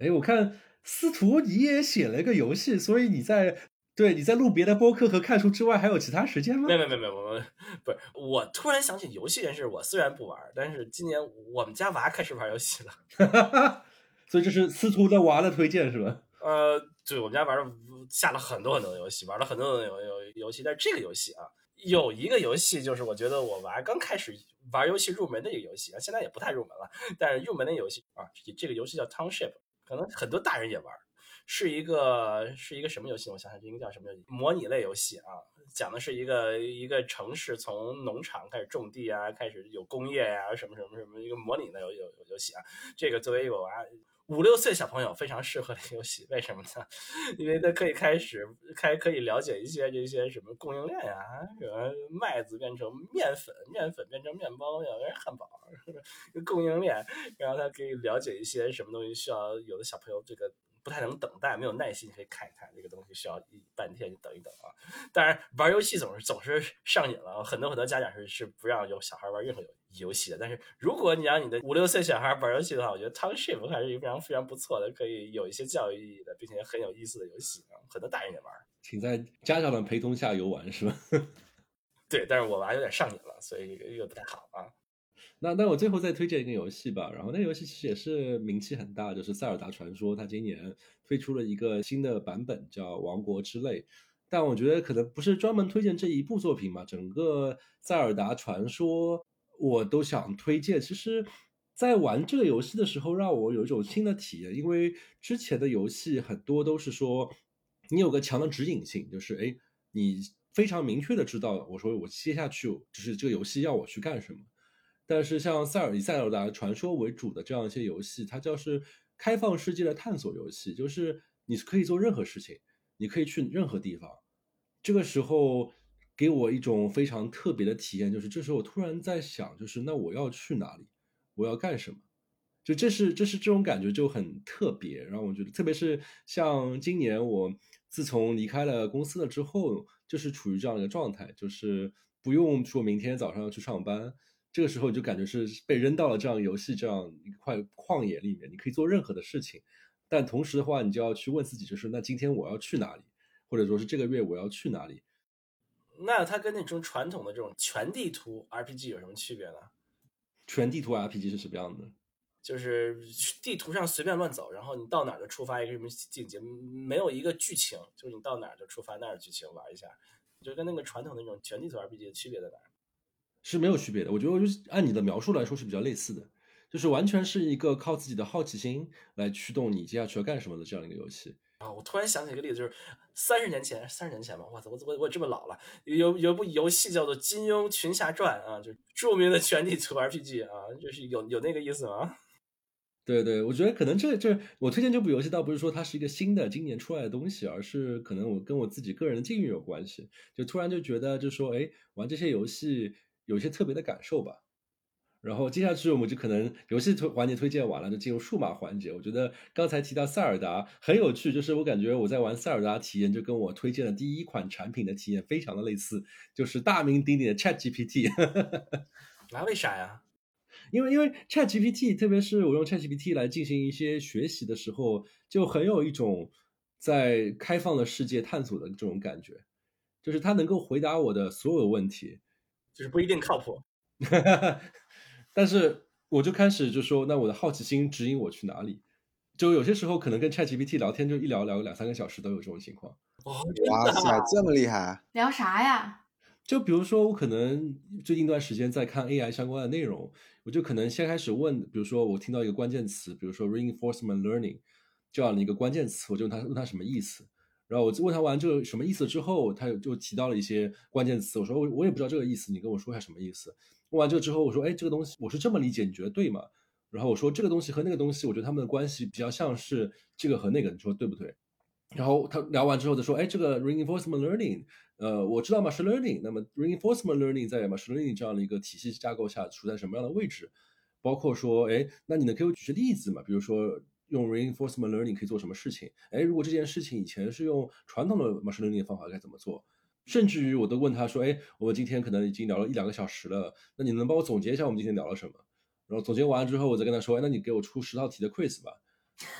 哎，我看司徒你也写了一个游戏，所以你在对你在录别的播客和看书之外，还有其他时间吗？没有没有没有，我不是我突然想起游戏这件事，我虽然不玩，但是今年我们家娃开始玩游戏了。所以这是司徒的娃的推荐是吧？呃，对，我们家玩了下了很多很多的游戏，玩了很多很多游游游戏。但是这个游戏啊，有一个游戏就是我觉得我娃刚开始玩游戏入门的一个游戏啊，现在也不太入门了。但是入门的游戏啊，这个游戏叫 Township，可能很多大人也玩。是一个是一个什么游戏？我想想，这应该叫什么游戏？模拟类游戏啊，讲的是一个一个城市从农场开始种地啊，开始有工业呀，什么什么什么一个模拟的游游游戏啊。这个作为一个娃。五六岁小朋友非常适合的游戏，为什么呢？因为他可以开始开可以了解一些这些什么供应链呀，什么麦子变成面粉，面粉变成面包，变成汉堡，供应链，然后他可以了解一些什么东西需要有的小朋友这个。不太能等待，没有耐心可以看一看这个东西，需要一半天就等一等啊。当然，玩游戏总是总是上瘾了，很多很多家长是是不让有小孩玩任何游游戏的。但是如果你让你的五六岁小孩玩游戏的话，我觉得 Township 还是一个非常非常不错的，可以有一些教育意义的，并且很有意思的游戏啊。很多大人也玩，请在家长的陪同下游玩是吧？对，但是我娃有点上瘾了，所以这个不太好啊。那那我最后再推荐一个游戏吧，然后那个游戏其实也是名气很大，就是《塞尔达传说》，它今年推出了一个新的版本，叫《王国之泪》。但我觉得可能不是专门推荐这一部作品嘛，整个《塞尔达传说》我都想推荐。其实在玩这个游戏的时候，让我有一种新的体验，因为之前的游戏很多都是说你有个强的指引性，就是哎，你非常明确的知道，我说我接下去就是这个游戏要我去干什么。但是像塞尔以塞尔达传说为主的这样一些游戏，它就是开放世界的探索游戏，就是你可以做任何事情，你可以去任何地方。这个时候给我一种非常特别的体验，就是这时候我突然在想，就是那我要去哪里，我要干什么？就这是这是这种感觉就很特别。然后我觉得，特别是像今年我自从离开了公司了之后，就是处于这样一个状态，就是不用说明天早上要去上班。这个时候你就感觉是被扔到了这样游戏这样一块旷野里面，你可以做任何的事情，但同时的话，你就要去问自己，就是那今天我要去哪里，或者说是这个月我要去哪里？那它跟那种传统的这种全地图 RPG 有什么区别呢？全地图 RPG 是什么样的？就是地图上随便乱走，然后你到哪儿就触发一个什么境界，没有一个剧情，就是你到哪儿就触发那儿剧情玩一下，就跟那个传统那种全地图 RPG 的区别在哪？是没有区别的，我觉得我就是按你的描述来说是比较类似的，就是完全是一个靠自己的好奇心来驱动你接下去要干什么的这样一个游戏啊！我突然想起一个例子，就是三十年前，三十年前吧，哇塞，我我我这么老了，有有部游戏叫做《金庸群侠传》啊，就著名的全地图 RPG 啊，就是有有那个意思吗？对对，我觉得可能这这我推荐这部游戏，倒不是说它是一个新的今年出来的东西，而是可能我跟我自己个人的境遇有关系，就突然就觉得，就说哎，玩这些游戏。有一些特别的感受吧，然后接下去我们就可能游戏推环节推荐完了，就进入数码环节。我觉得刚才提到塞尔达很有趣，就是我感觉我在玩塞尔达体验就跟我推荐的第一款产品的体验非常的类似，就是大名鼎鼎的 Chat GPT。那为啥呀？因为因为 Chat GPT，特别是我用 Chat GPT 来进行一些学习的时候，就很有一种在开放的世界探索的这种感觉，就是它能够回答我的所有问题。就是不一定靠谱，但是我就开始就说，那我的好奇心指引我去哪里？就有些时候可能跟 ChatGPT 聊天，就一聊聊两三个小时都有这种情况。哇塞，这么厉害！聊啥呀？就比如说，我可能最近一段时间在看 AI 相关的内容，我就可能先开始问，比如说我听到一个关键词，比如说 reinforcement learning 这样的一个关键词，我就问他问他什么意思。然后我就问他完这个什么意思之后，他就提到了一些关键词。我说我我也不知道这个意思，你跟我说一下什么意思。问完这个之后，我说哎，这个东西我是这么理解，你觉得对吗？然后我说这个东西和那个东西，我觉得他们的关系比较像是这个和那个，你说对不对？然后他聊完之后他说，哎，这个 reinforcement learning，呃，我知道 machine learning，那么 reinforcement learning 在嘛是 learning 这样的一个体系架构下处在什么样的位置？包括说，哎，那你能给我举些例子吗？比如说。用 reinforcement learning 可以做什么事情？哎，如果这件事情以前是用传统的 machine learning 方法该怎么做？甚至于我都问他说：“哎，我们今天可能已经聊了一两个小时了，那你能帮我总结一下我们今天聊了什么？”然后总结完了之后，我再跟他说：“哎，那你给我出十道题的 quiz 吧。”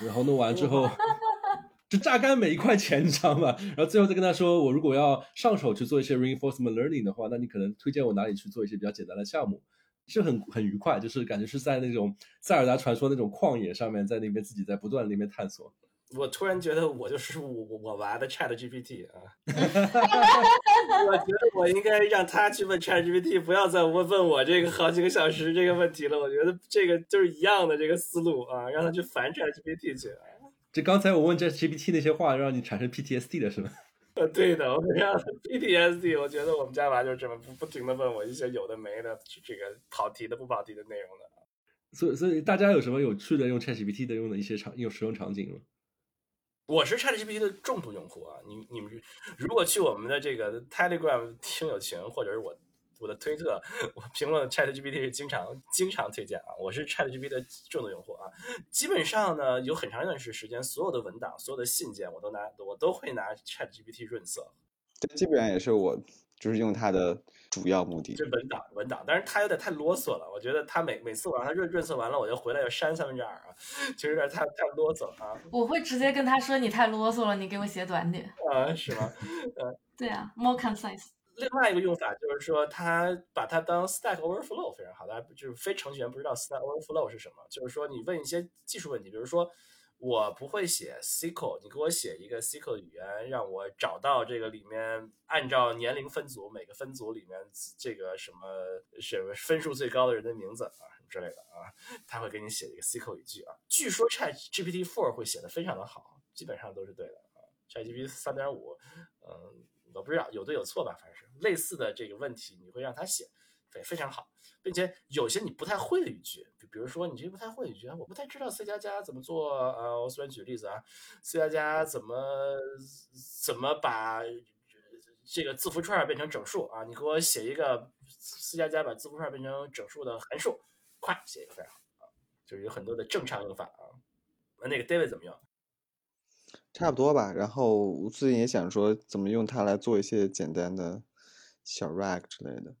然后弄完之后，就榨干每一块钱，你知道吗？然后最后再跟他说：“我如果要上手去做一些 reinforcement learning 的话，那你可能推荐我哪里去做一些比较简单的项目？”是很很愉快，就是感觉是在那种塞尔达传说那种旷野上面，在那边自己在不断的那边探索。我突然觉得我就是我我玩的 Chat GPT 啊，我觉得我应该让他去问 Chat GPT，不要再问问我这个好几个小时这个问题了。我觉得这个就是一样的这个思路啊，让他去烦 Chat GPT 去。这刚才我问 Chat GPT 那些话，让你产生 PTSD 的是吗？呃，对的，我们家 PTSD，我觉得我们家娃就是这么不不停的问我一些有的没的，这个跑题的不跑题的内容的。所以，所以大家有什么有趣的用 ChatGPT 的用的一些场用使用场景吗？我是 ChatGPT 的重度用户啊，你你们如果去我们的这个 Telegram 听友群，或者是我。我的推特，我评论 Chat GPT 是经常经常推荐啊，我是 Chat GPT 的重度用户啊。基本上呢，有很长一段时时间，所有的文档、所有的信件，我都拿我都会拿 Chat GPT 润色。这基本上也是我就是用它的主要目的。就文档文档，但是它有点太啰嗦了，我觉得它每每次我让它润润色完了，我就回来要删三分之二啊，就有点太太啰嗦了啊。我会直接跟他说你太啰嗦了，你给我写短点。啊，是吗？嗯，对啊，more concise。另外一个用法就是说，他把它当 Stack Overflow 非常好，大家就是非程序员不知道 Stack Overflow 是什么，就是说你问一些技术问题，比如说我不会写 SQL，你给我写一个 SQL 语言，让我找到这个里面按照年龄分组，每个分组里面这个什么什么分数最高的人的名字啊什么之类的啊，他会给你写一个 SQL 语句啊。据说 Chat GPT Four 会写的非常的好，基本上都是对的啊。Chat GPT 三点五，嗯，我不知道有对有错吧，反正是类似的这个问题，你会让他写，对，非常好。并且有些你不太会的语句，比比如说你这不太会的语句，我不太知道 C 加加怎么做。呃，我随便举个例子啊，C 加加怎么怎么把这个字符串变成整数啊？你给我写一个 C 加加把字符串变成整数的函数，快写一个非常好啊！就是有很多的正常用法啊。那个 David 怎么用？差不多吧。然后我最近也想说，怎么用它来做一些简单的小 rag 之类的。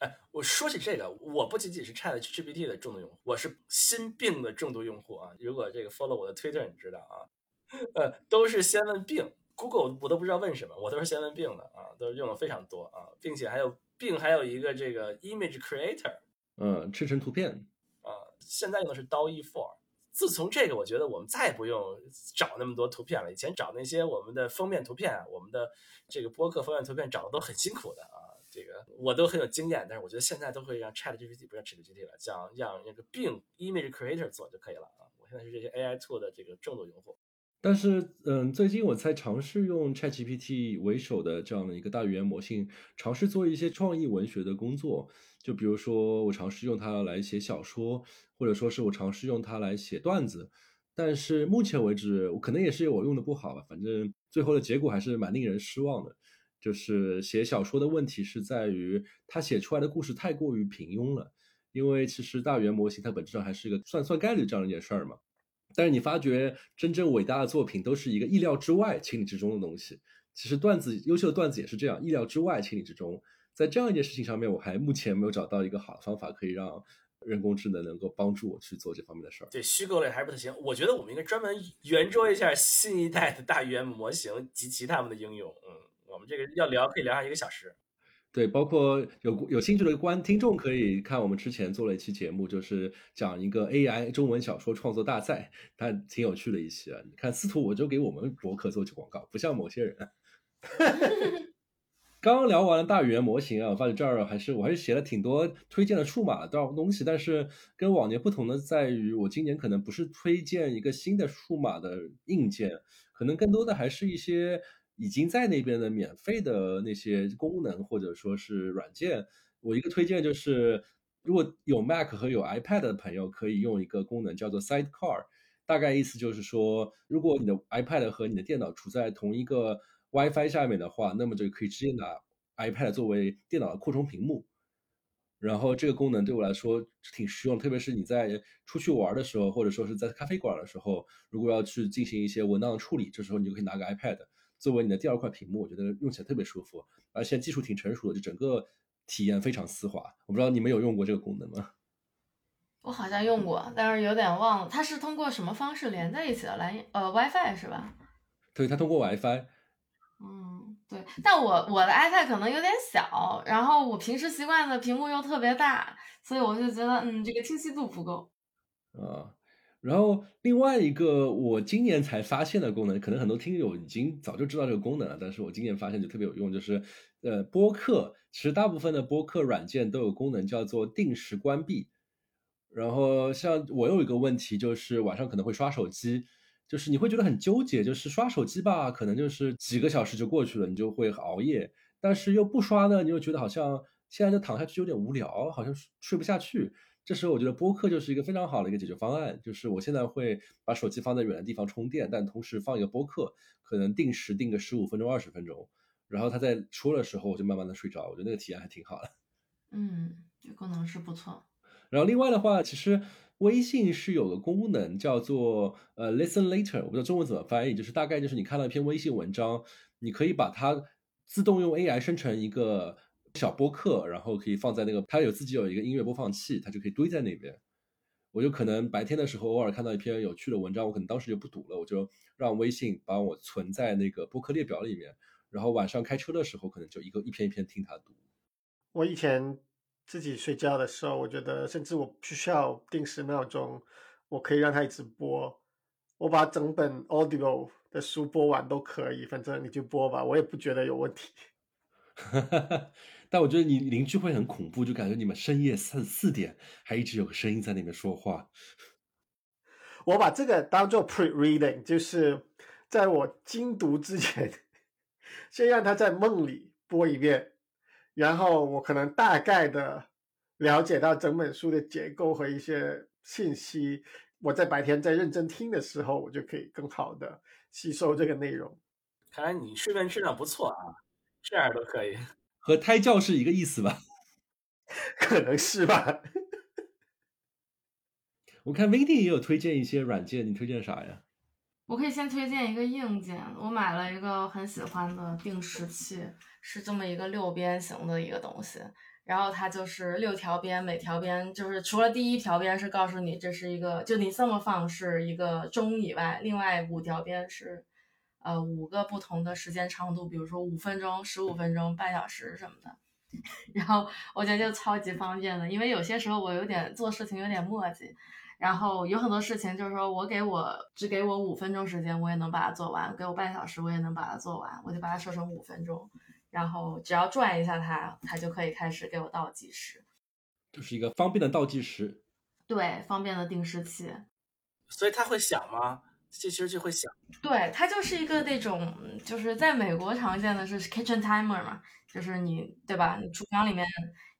哎我说起这个，我不仅仅是 Chat GPT 的重度用户，我是心病的重度用户啊！如果这个 follow 我的 Twitter，你知道啊，呃，都是先问病，Google 我都不知道问什么，我都是先问病的啊，都是用的非常多啊，并且还有病，还有一个这个 Image Creator，嗯，生成图片啊，现在用的是 DALL-E 4。自从这个，我觉得我们再也不用找那么多图片了。以前找那些我们的封面图片，我们的这个播客封面图片找的都很辛苦的啊。这个我都很有经验，但是我觉得现在都会让 Chat GPT 不叫 Chat GPT 了，叫让那个 Bing Image Creator 做就可以了啊。我现在是这些 AI tool 的这个重度用户。但是，嗯，最近我才尝试用 Chat GPT 为首的这样的一个大语言模型，尝试做一些创意文学的工作。就比如说，我尝试用它来写小说，或者说是我尝试用它来写段子。但是目前为止，我可能也是我用的不好吧，反正最后的结果还是蛮令人失望的。就是写小说的问题是在于，它写出来的故事太过于平庸了。因为其实大语言模型它本质上还是一个算算概率这样一件事儿嘛。但是你发觉真正伟大的作品都是一个意料之外、情理之中的东西。其实段子优秀的段子也是这样，意料之外、情理之中。在这样一件事情上面，我还目前没有找到一个好的方法可以让人工智能能够帮助我去做这方面的事儿。对虚构类还是不太行。我觉得我们应该专门圆桌一下新一代的大语言模型及其他们的应用。嗯。我们这个要聊，可以聊上一个小时。对，包括有有兴趣的观听众可以看我们之前做了一期节目，就是讲一个 AI 中文小说创作大赛，它挺有趣的一期啊。你看司徒，我就给我们博客做起广告，不像某些人。刚刚聊完了大语言模型啊，我发觉这儿还是我还是写了挺多推荐的数码的东西，但是跟往年不同的在于，我今年可能不是推荐一个新的数码的硬件，可能更多的还是一些。已经在那边的免费的那些功能或者说是软件，我一个推荐就是，如果有 Mac 和有 iPad 的朋友，可以用一个功能叫做 Sidecar，大概意思就是说，如果你的 iPad 和你的电脑处在同一个 WiFi 下面的话，那么就可以直接拿 iPad 作为电脑的扩充屏幕。然后这个功能对我来说挺实用，特别是你在出去玩的时候，或者说是在咖啡馆的时候，如果要去进行一些文档处理，这时候你就可以拿个 iPad。作为你的第二块屏幕，我觉得用起来特别舒服，而且技术挺成熟的，就整个体验非常丝滑。我不知道你们有用过这个功能吗？我好像用过，但是有点忘了。它是通过什么方式连在一起的？蓝呃 WiFi 是吧？对，它通过 WiFi。嗯，对。但我我的 iPad 可能有点小，然后我平时习惯的屏幕又特别大，所以我就觉得嗯，这个清晰度不够。啊。然后另外一个我今年才发现的功能，可能很多听友已经早就知道这个功能了，但是我今年发现就特别有用，就是呃播客，其实大部分的播客软件都有功能叫做定时关闭。然后像我有一个问题，就是晚上可能会刷手机，就是你会觉得很纠结，就是刷手机吧，可能就是几个小时就过去了，你就会熬夜；但是又不刷呢，你又觉得好像现在就躺下去有点无聊，好像睡不下去。这时候我觉得播客就是一个非常好的一个解决方案，就是我现在会把手机放在远的地方充电，但同时放一个播客，可能定时定个十五分钟、二十分钟，然后它在说的时候我就慢慢的睡着，我觉得那个体验还挺好的。嗯，这功能是不错。然后另外的话，其实微信是有个功能叫做呃 Listen Later，我不知道中文怎么翻译，就是大概就是你看到一篇微信文章，你可以把它自动用 AI 生成一个。小播客，然后可以放在那个，它有自己有一个音乐播放器，它就可以堆在那边。我就可能白天的时候偶尔看到一篇有趣的文章，我可能当时就不读了，我就让微信把我存在那个播客列表里面，然后晚上开车的时候可能就一个一篇一篇听它读。我以前自己睡觉的时候，我觉得甚至我不需要定时闹钟，我可以让它一直播，我把整本 Audible 的书播完都可以，反正你就播吧，我也不觉得有问题。但我觉得你邻居会很恐怖，就感觉你们深夜三四点还一直有个声音在那边说话。我把这个当做 pre-reading，就是在我精读之前，先让他在梦里播一遍，然后我可能大概的了解到整本书的结构和一些信息，我在白天在认真听的时候，我就可以更好的吸收这个内容。看来你睡眠质量不错啊，这样都可以。和胎教是一个意思吧？可能是吧。我看 Vindy 也有推荐一些软件，你推荐啥呀？我可以先推荐一个硬件，我买了一个很喜欢的定时器，是这么一个六边形的一个东西，然后它就是六条边，每条边就是除了第一条边是告诉你这是一个，就你这么放是一个钟以外，另外五条边是呃五个不同的时间长度，比如说五分钟、十五分钟、半小时什么的。然后我觉得就超级方便的，因为有些时候我有点做事情有点磨叽。然后有很多事情，就是说我给我只给我五分钟时间，我也能把它做完；给我半小时，我也能把它做完。我就把它设成五分钟，然后只要转一下它，它就可以开始给我倒计时。就是一个方便的倒计时，对，方便的定时器。所以它会响吗？计时器会响？对，它就是一个那种，就是在美国常见的是 kitchen timer 嘛，就是你对吧？你厨房里面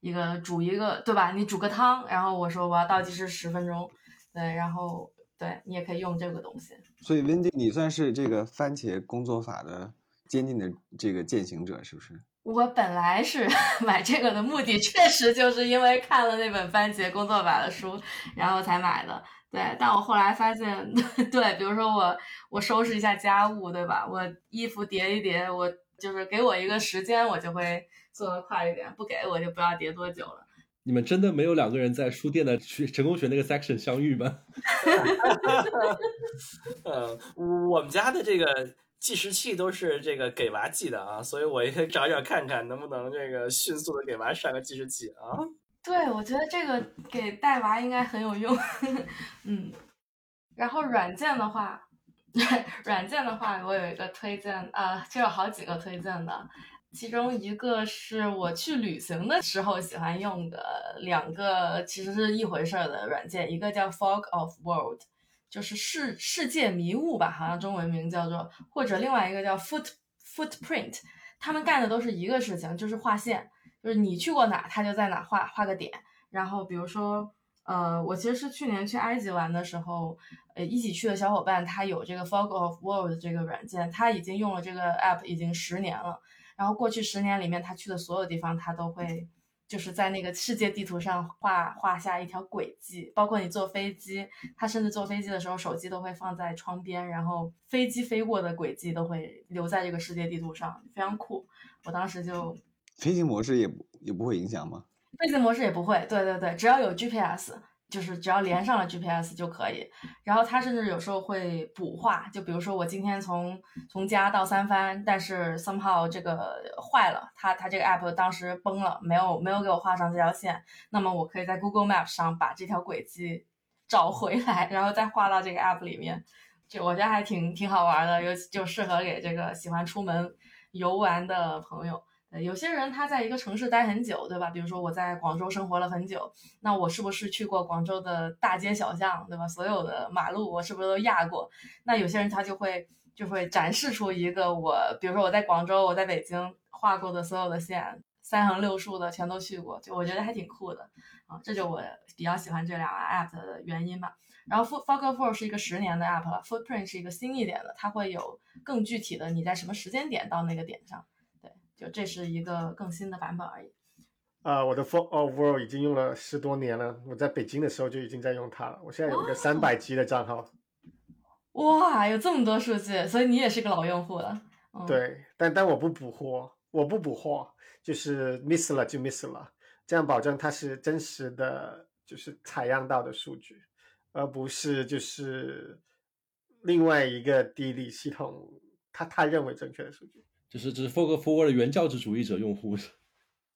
一个煮一个对吧？你煮个汤，然后我说我要倒计时十分钟。对，然后对你也可以用这个东西。所以 Wendy，你算是这个番茄工作法的坚定的这个践行者，是不是？我本来是 买这个的目的，确实就是因为看了那本番茄工作法的书，然后才买的。对，但我后来发现，对，比如说我我收拾一下家务，对吧？我衣服叠一叠，我就是给我一个时间，我就会做的快一点；不给我就不要叠多久了。你们真的没有两个人在书店的学成功学那个 section 相遇吗？嗯，我们家的这个计时器都是这个给娃记的啊，所以我也找找看看能不能这个迅速的给娃上个计时器啊。对，我觉得这个给带娃应该很有用。嗯，然后软件的话，软件的话，我有一个推荐啊，就有好几个推荐的。其中一个是我去旅行的时候喜欢用的两个，其实是一回事儿的软件，一个叫 Fog of World，就是世世界迷雾吧，好像中文名叫做，或者另外一个叫 Foot Footprint，他们干的都是一个事情，就是画线，就是你去过哪，他就在哪画画个点。然后比如说，呃，我其实是去年去埃及玩的时候，呃，一起去的小伙伴他有这个 Fog of World 这个软件，他已经用了这个 app 已经十年了。然后过去十年里面，他去的所有地方，他都会就是在那个世界地图上画画下一条轨迹。包括你坐飞机，他甚至坐飞机的时候，手机都会放在窗边，然后飞机飞过的轨迹都会留在这个世界地图上，非常酷。我当时就飞行模式也也不会影响吗？飞行模式也不会，对对对，只要有 GPS。就是只要连上了 GPS 就可以，然后它甚至有时候会补画，就比如说我今天从从家到三藩，但是 somehow 这个坏了，它它这个 app 当时崩了，没有没有给我画上这条线，那么我可以在 Google Map 上把这条轨迹 找回来，然后再画到这个 app 里面，就我觉得还挺挺好玩的，尤其就适合给这个喜欢出门游玩的朋友。有些人他在一个城市待很久，对吧？比如说我在广州生活了很久，那我是不是去过广州的大街小巷，对吧？所有的马路我是不是都压过？那有些人他就会就会展示出一个我，比如说我在广州、我在北京画过的所有的线，三横六竖的全都去过，就我觉得还挺酷的啊。这就我比较喜欢这两个 app 的原因吧。然后 Foot Focus Four 是一个十年的 app 了，Footprint 是一个新一点的，它会有更具体的你在什么时间点到那个点上。就这是一个更新的版本而已。啊，我的 Fog of World 已经用了十多年了。我在北京的时候就已经在用它了。我现在有一个三百 G 的账号。哇，有这么多数据，所以你也是个老用户了。对，但但我不补货，我不补货，就是 miss 了就 miss 了，这样保证它是真实的，就是采样到的数据，而不是就是另外一个地理系统他他认为正确的数据。就是这是 Fog Forward 的原教旨主义者用户，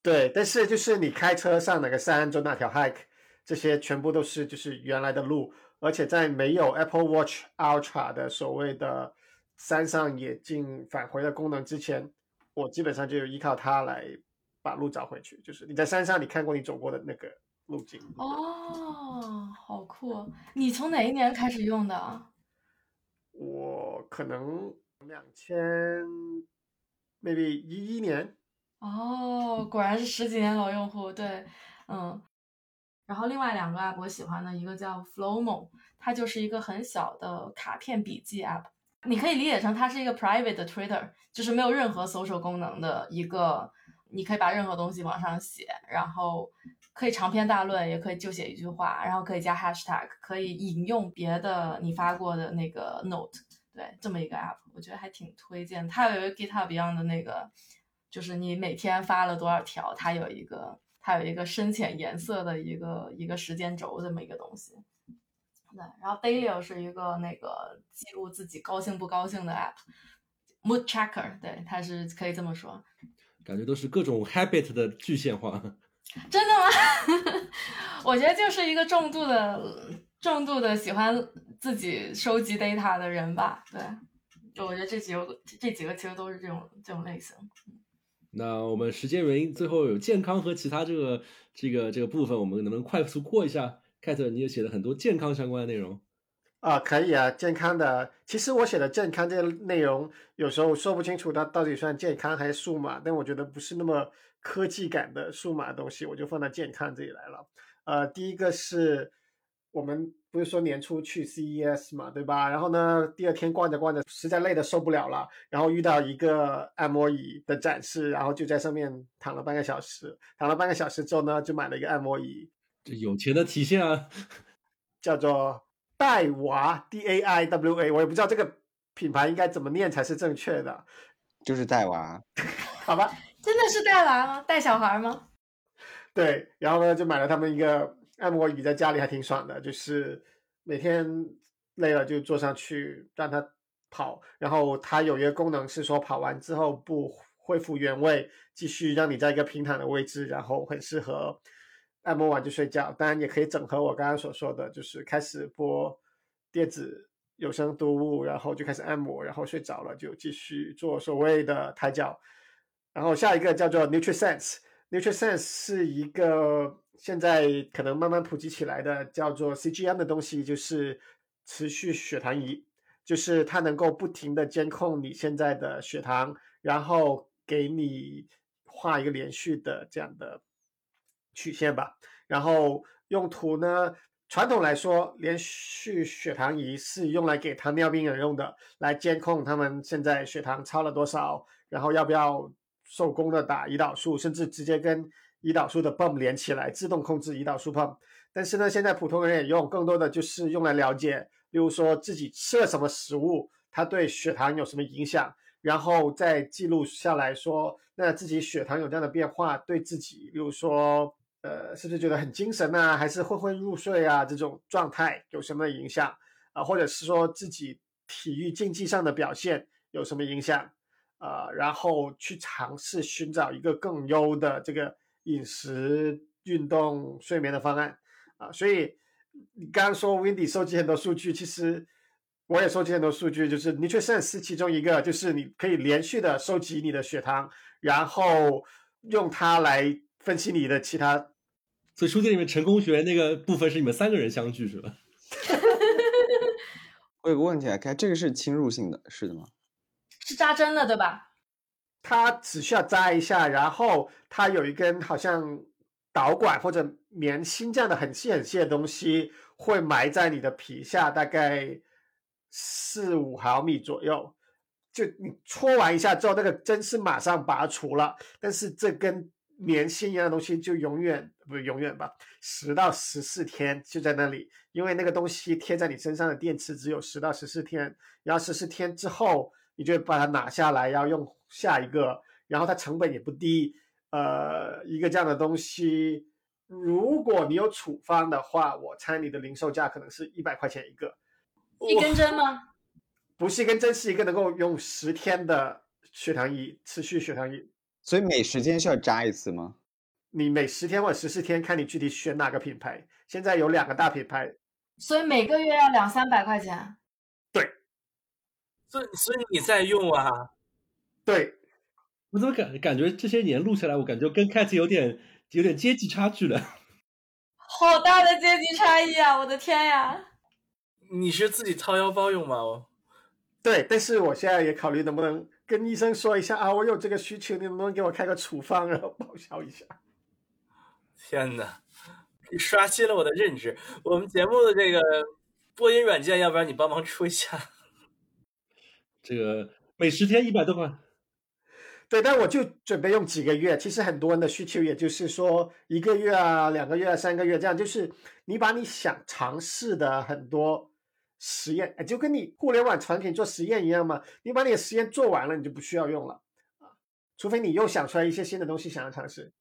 对，但是就是你开车上哪个山，走哪条 hike，这些全部都是就是原来的路，而且在没有 Apple Watch Ultra 的所谓的山上野径返回的功能之前，我基本上就依靠它来把路找回去。就是你在山上，你看过你走过的那个路径。哦，好酷！你从哪一年开始用的？我可能两千，maybe 一一年。哦，果然是十几年老用户。对，嗯。然后另外两个 app 我喜欢的一个叫 Flowmo，它就是一个很小的卡片笔记 app。你可以理解成它是一个 private 的 Twitter，就是没有任何搜索功能的一个，你可以把任何东西往上写，然后可以长篇大论，也可以就写一句话，然后可以加 hashtag，可以引用别的你发过的那个 note。对，这么一个 app，我觉得还挺推荐。它有一个 GitHub 一样的那个，就是你每天发了多少条，它有一个。它有一个深浅颜色的一个一个时间轴这么一个东西，对，然后 Daily 是一个那个记录自己高兴不高兴的 app，Mood Tracker，对，它是可以这么说，感觉都是各种 habit 的具现化，真的吗？我觉得就是一个重度的重度的喜欢自己收集 data 的人吧，对，我觉得这几个这几个其实都是这种这种类型。那我们时间原因，最后有健康和其他这个这个这个部分，我们能不能快速过一下？Cat，你也写了很多健康相关的内容啊，可以啊，健康的。其实我写的健康这个内容，有时候说不清楚它到底算健康还是数码，但我觉得不是那么科技感的数码东西，我就放到健康这里来了。呃，第一个是我们。不是说年初去 CES 嘛，对吧？然后呢，第二天逛着逛着，实在累得受不了了，然后遇到一个按摩椅的展示，然后就在上面躺了半个小时。躺了半个小时之后呢，就买了一个按摩椅。这有钱的体现啊！叫做戴娃 D A I W A，我也不知道这个品牌应该怎么念才是正确的。就是戴娃，好吧？真的是带娃吗？带小孩吗？对，然后呢，就买了他们一个。按摩椅在家里还挺爽的，就是每天累了就坐上去让它跑，然后它有一个功能是说跑完之后不恢复原位，继续让你在一个平坦的位置，然后很适合按摩完就睡觉。当然也可以整合我刚刚所说的，就是开始播电子有声读物，然后就开始按摩，然后睡着了就继续做所谓的抬脚。然后下一个叫做 Nutrisense NutriSense 是一个。现在可能慢慢普及起来的叫做 CGM 的东西，就是持续血糖仪，就是它能够不停的监控你现在的血糖，然后给你画一个连续的这样的曲线吧。然后用途呢，传统来说，连续血糖仪是用来给糖尿病人用的，来监控他们现在血糖超了多少，然后要不要手工的打胰岛素，甚至直接跟。胰岛素的泵连起来，自动控制胰岛素泵。但是呢，现在普通人也用，更多的就是用来了解，例如说自己吃了什么食物，它对血糖有什么影响，然后再记录下来说，那自己血糖有这样的变化，对自己，例如说，呃，是不是觉得很精神啊，还是昏昏入睡啊，这种状态有什么影响啊？或者是说自己体育竞技上的表现有什么影响啊？然后去尝试寻找一个更优的这个。饮食、运动、睡眠的方案啊，所以你刚刚说 Windy 收集很多数据，其实我也收集很多数据，就是 NutriSense 是其中一个，就是你可以连续的收集你的血糖，然后用它来分析你的其他。所以书店里面成功学那个部分是你们三个人相聚是吧？我有个问题啊，看这个是侵入性的，是的吗？是扎针的对吧？它只需要扎一下，然后它有一根好像导管或者棉芯这样的很细很细的东西，会埋在你的皮下，大概四五毫米左右。就你戳完一下之后，那个针是马上拔除了，但是这根棉芯一样的东西就永远不是永远吧，十到十四天就在那里，因为那个东西贴在你身上的电池只有十到十四天，然后十四天之后。你就把它拿下来，要用下一个，然后它成本也不低，呃，一个这样的东西，如果你有处方的话，我猜你的零售价可能是一百块钱一个。一根针吗？不是一根针，是一个能够用十天的血糖仪，持续血糖仪。所以每十天需要扎一次吗？你每十天或者十四天看你具体选哪个品牌。现在有两个大品牌，所以每个月要两三百块钱。对，所以所以你在用啊？对，我怎么感感觉这些年录下来，我感觉跟 Cat 有点有点阶级差距了。好大的阶级差异啊！我的天呀！你是自己掏腰包用吗？对，但是我现在也考虑能不能跟医生说一下啊，我有这个需求，你能不能给我开个处方，然后报销一下？天哪！你刷新了我的认知。我们节目的这个播音软件，要不然你帮忙出一下？这个每十天一百多块。对，但我就准备用几个月。其实很多人的需求，也就是说一个月啊、两个月、啊三个月这样，就是你把你想尝试的很多实验，就跟你互联网产品做实验一样嘛。你把你的实验做完了，你就不需要用了啊，除非你又想出来一些新的东西想要尝试，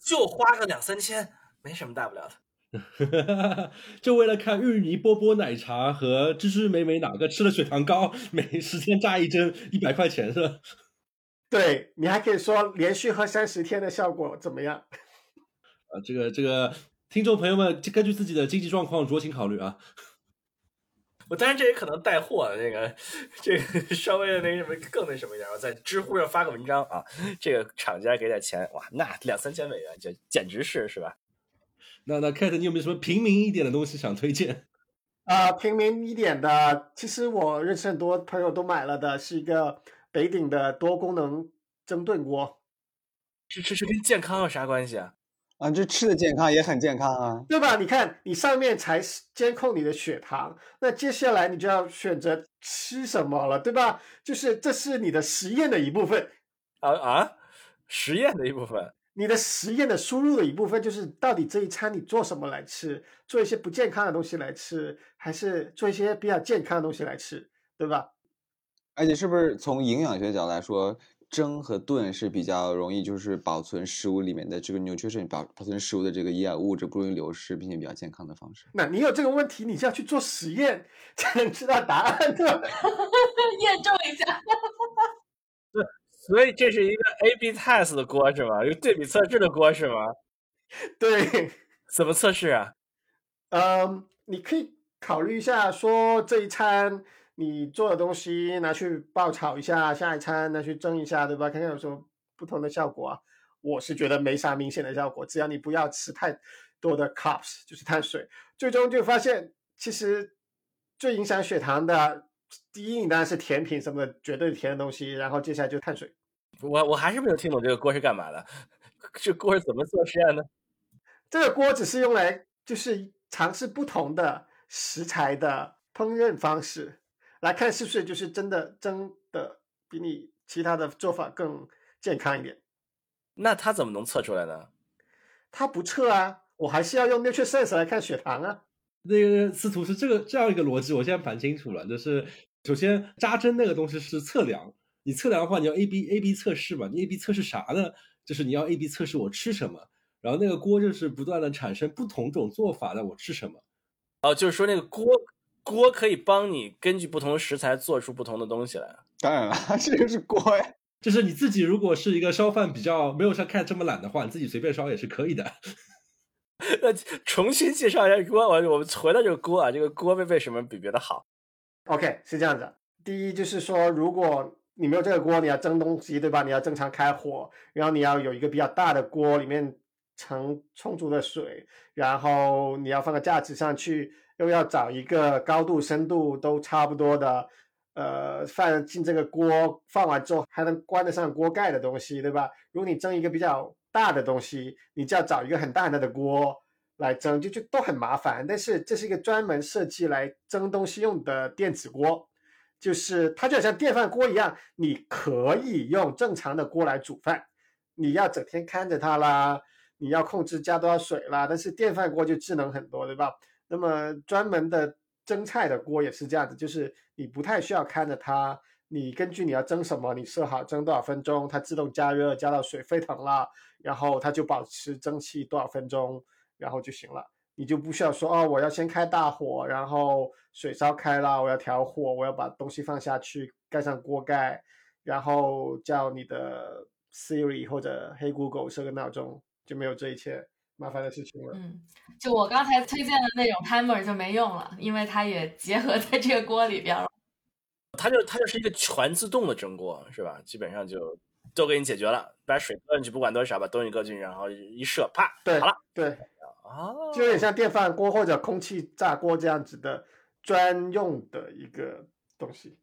就花个两三千。没什么大不了的，就为了看芋泥波波奶茶和芝芝美美哪个吃了血糖高，每十天扎一针一百块钱是吧？对你还可以说连续喝三十天的效果怎么样？啊，这个这个听众朋友们根据自己的经济状况酌情考虑啊。我当然这也可能带货，这个这个稍微的那什么更那什么一点，我在知乎上发个文章啊，这个厂家给点钱，哇，那两三千美元就简直是是吧？那那 Kate，你有没有什么平民一点的东西想推荐？啊，平民一点的，其实我认识很多朋友都买了的，是一个北鼎的多功能蒸炖锅。这这是跟健康有啥关系啊？啊，这吃的健康也很健康啊，对吧？你看，你上面才监控你的血糖，那接下来你就要选择吃什么了，对吧？就是这是你的实验的一部分。啊啊，实验的一部分。你的实验的输入的一部分就是到底这一餐你做什么来吃，做一些不健康的东西来吃，还是做一些比较健康的东西来吃，对吧？而且是不是从营养学角度来说，蒸和炖是比较容易就是保存食物里面的这个 nutrition 保保存食物的这个营养物质不容易流失，并且比较健康的方式？那你有这个问题，你就要去做实验才能知道答案，的？验证一下。对。所以这是一个 A/B test 的锅是吗？一个对比测试的锅是吗？对，怎么测试啊？嗯，你可以考虑一下，说这一餐你做的东西拿去爆炒一下，下一餐拿去蒸一下，对吧？看看有什么不同的效果啊？我是觉得没啥明显的效果，只要你不要吃太多的 carbs，就是碳水，最终就发现其实最影响血糖的。第一，你当然是甜品什么的，绝对甜的东西。然后接下来就碳水。我我还是没有听懂这个锅是干嘛的。这锅是怎么做实验的？这个锅只是用来就是尝试不同的食材的烹饪方式，来看是不是就是真的蒸的比你其他的做法更健康一点。那它怎么能测出来呢？它不测啊，我还是要用 NutriSense 来看血糖啊。那个司徒是这个这样一个逻辑，我现在盘清楚了。就是首先扎针那个东西是测量，你测量的话，你要 A B A B 测试嘛？你 A B 测试啥呢？就是你要 A B 测试我吃什么，然后那个锅就是不断的产生不同种做法的我吃什么。哦，就是说那个锅锅可以帮你根据不同的食材做出不同的东西来。当然了，这就是锅呀。就是你自己如果是一个烧饭比较没有像看这么懒的话，你自己随便烧也是可以的。那重新介绍一下锅，我我们回到这个锅啊，这个锅为为什么比别的好？OK，是这样子。第一就是说，如果你没有这个锅，你要蒸东西，对吧？你要正常开火，然后你要有一个比较大的锅，里面盛充足的水，然后你要放个架子上去，又要找一个高度、深度都差不多的，呃，放进这个锅，放完之后还能关得上锅盖的东西，对吧？如果你蒸一个比较大的东西，你就要找一个很大很大的锅来蒸，就就都很麻烦。但是这是一个专门设计来蒸东西用的电子锅，就是它就像电饭锅一样，你可以用正常的锅来煮饭，你要整天看着它啦，你要控制加多少水啦。但是电饭锅就智能很多，对吧？那么专门的蒸菜的锅也是这样子，就是你不太需要看着它。你根据你要蒸什么，你设好蒸多少分钟，它自动加热，加到水沸腾了，然后它就保持蒸汽多少分钟，然后就行了。你就不需要说哦，我要先开大火，然后水烧开了，我要调火，我要把东西放下去，盖上锅盖，然后叫你的 Siri 或者黑 Google 设个闹钟，就没有这一切麻烦的事情了。嗯，就我刚才推荐的那种 timer 就没用了，因为它也结合在这个锅里边了。它就它就是一个全自动的蒸锅，是吧？基本上就都给你解决了，把水搁进去，不管多少，把东西搁进去，然后一射，啪，对好了。对，啊，就有点像电饭锅或者空气炸锅这样子的专用的一个东西。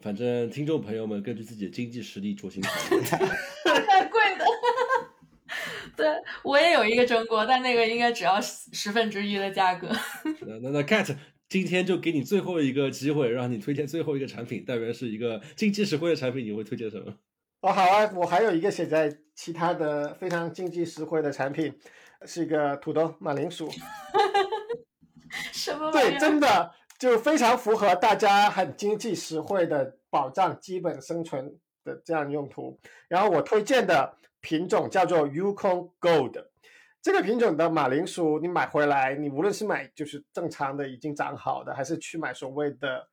反正听众朋友们根据自己的经济实力酌情考虑。太贵的。对我也有一个蒸锅，但那个应该只要十十分之一的价格。那那那 Cat 今天就给你最后一个机会，让你推荐最后一个产品，但愿是一个经济实惠的产品，你会推荐什么？哦，好啊，我还有一个写在其他的非常经济实惠的产品，是一个土豆马铃薯。什么对，真的就非常符合大家很经济实惠的保障基本生存的这样用途。然后我推荐的品种叫做 Yukon Gold，这个品种的马铃薯你买回来，你无论是买就是正常的已经长好的，还是去买所谓的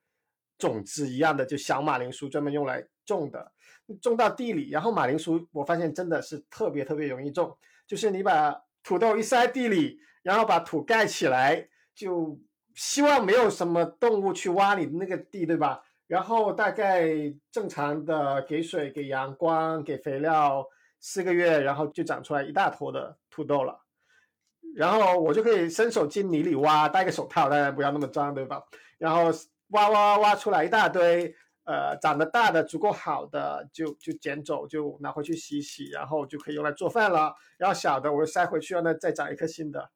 种子一样的就小马铃薯专门用来种的，种到地里，然后马铃薯我发现真的是特别特别容易种，就是你把土豆一塞地里，然后把土盖起来，就希望没有什么动物去挖你的那个地，对吧？然后大概正常的给水、给阳光、给肥料四个月，然后就长出来一大坨的土豆了。然后我就可以伸手进泥里挖，戴个手套，当然不要那么脏，对吧？然后挖挖挖出来一大堆，呃，长得大的足够好的就就捡走，就拿回去洗洗，然后就可以用来做饭了。然后小的我就塞回去，让它再长一颗新的。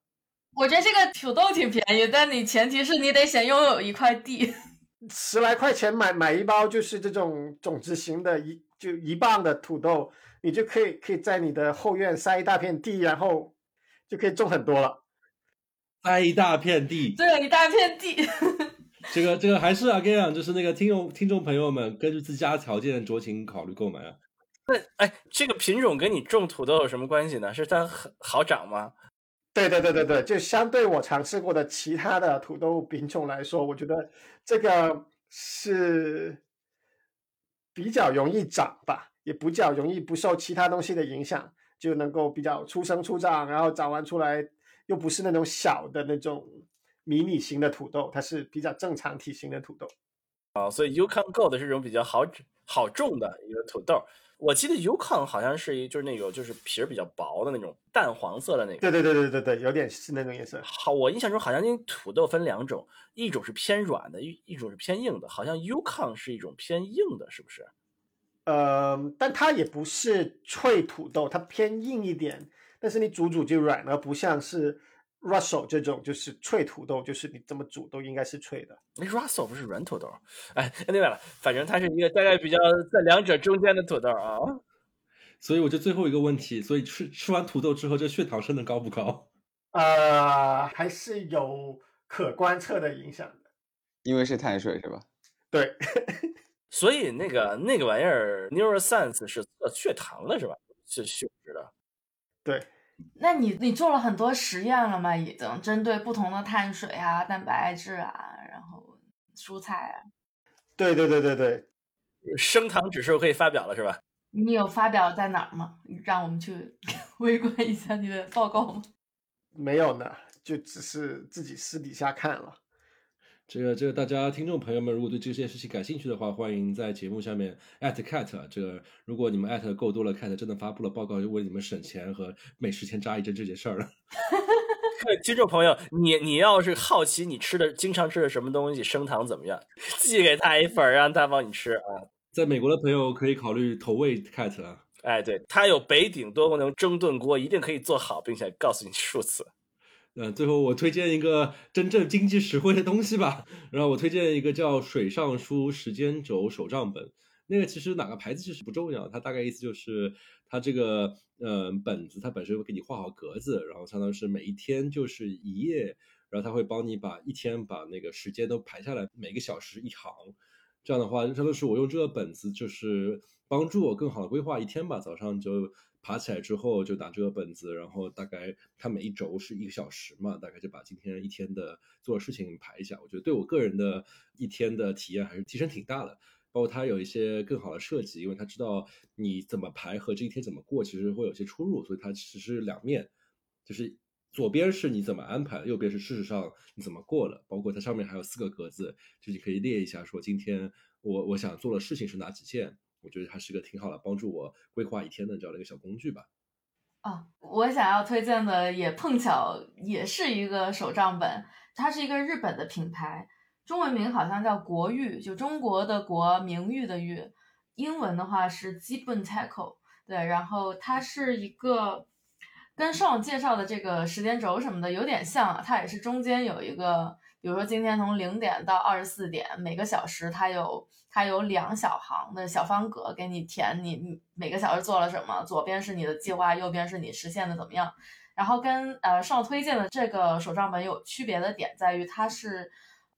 我觉得这个土豆挺便宜，但你前提是你得先拥有一块地。十来块钱买买一包就是这种种子型的一就一磅的土豆，你就可以可以在你的后院塞一大片地，然后就可以种很多了。塞一大片地，对，一大片地。这个这个还是啊，跟你讲，就是那个听众听众朋友们根据自家条件酌情考虑购买啊。那哎，这个品种跟你种土豆有什么关系呢？是它很好长吗？对对对对对，就相对我尝试过的其他的土豆品种来说，我觉得这个是比较容易长吧，也比较容易不受其他东西的影响，就能够比较出生出长，然后长完出来又不是那种小的那种迷你型的土豆，它是比较正常体型的土豆。啊，所以 Yukon Gold 是这种比较好好种的一个土豆。我记得 Yukon 好像是一就是那种就是皮儿比较薄的那种淡黄色的那个。对对对对对对，有点是那种颜色。好，我印象中好像那土豆分两种，一种是偏软的，一一种是偏硬的。好像 Yukon 是一种偏硬的，是不是？呃，但它也不是脆土豆，它偏硬一点，但是你煮煮就软了，不像是 Russell 这种就是脆土豆，就是你怎么煮都应该是脆的。那 Russell 不是软土豆？哎，另外了，反正它是一个大概比较在两者中间的土豆啊。所以我就最后一个问题，所以吃吃完土豆之后，这血糖升的高不高？呃，还是有可观测的影响的。因为是碳水是吧？对，所以那个那个玩意儿 Neuroscience 是测血糖的是吧？是血脂的。对，那你你做了很多实验了吗？已经针对不同的碳水啊、蛋白质啊，然后蔬菜啊，对对对对对，升糖指数可以发表了是吧？你有发表在哪儿吗？让我们去 围观一下你的报告吗？没有呢，就只是自己私底下看了。这个这个，大家听众朋友们，如果对这件事情感兴趣的话，欢迎在节目下面 at cat。这个如果你们 at 够多了，cat 真的发布了报告，就为你们省钱和每十天扎一针这件事儿了。各位听众朋友，你你要是好奇你吃的经常吃的什么东西升糖怎么样，寄给他一份儿，让他帮你吃啊。在美国的朋友可以考虑投喂 cat 啊。哎，对，他有北鼎多功能蒸炖锅，一定可以做好，并且告诉你数次。呃，最后我推荐一个真正经济实惠的东西吧。然后我推荐一个叫水上书时间轴手账本。那个其实哪个牌子其实不重要，它大概意思就是它这个呃本子它本身会给你画好格子，然后相当于是每一天就是一页，然后它会帮你把一天把那个时间都排下来，每个小时一行。这样的话，相当于是我用这个本子就是帮助我更好的规划一天吧。早上就爬起来之后就打这个本子，然后大概它每一轴是一个小时嘛，大概就把今天一天的做的事情排一下。我觉得对我个人的一天的体验还是提升挺大的。包括它有一些更好的设计，因为它知道你怎么排和这一天怎么过，其实会有些出入，所以它其实是两面。就是左边是你怎么安排，右边是事实上你怎么过了，包括它上面还有四个格子，就你可以列一下说今天我我想做的事情是哪几件。我觉得它是个挺好的帮助我规划一天的这样的一个小工具吧。啊，我想要推荐的也碰巧也是一个手账本，它是一个日本的品牌，中文名好像叫国誉，就中国的国，名誉的誉，英文的话是基本 tackle，对，然后它是一个跟上网介绍的这个时间轴什么的有点像，它也是中间有一个，比如说今天从零点到二十四点，每个小时它有。它有两小行的小方格给你填，你每个小时做了什么，左边是你的计划，右边是你实现的怎么样。然后跟呃上推荐的这个手账本有区别的点在于，它是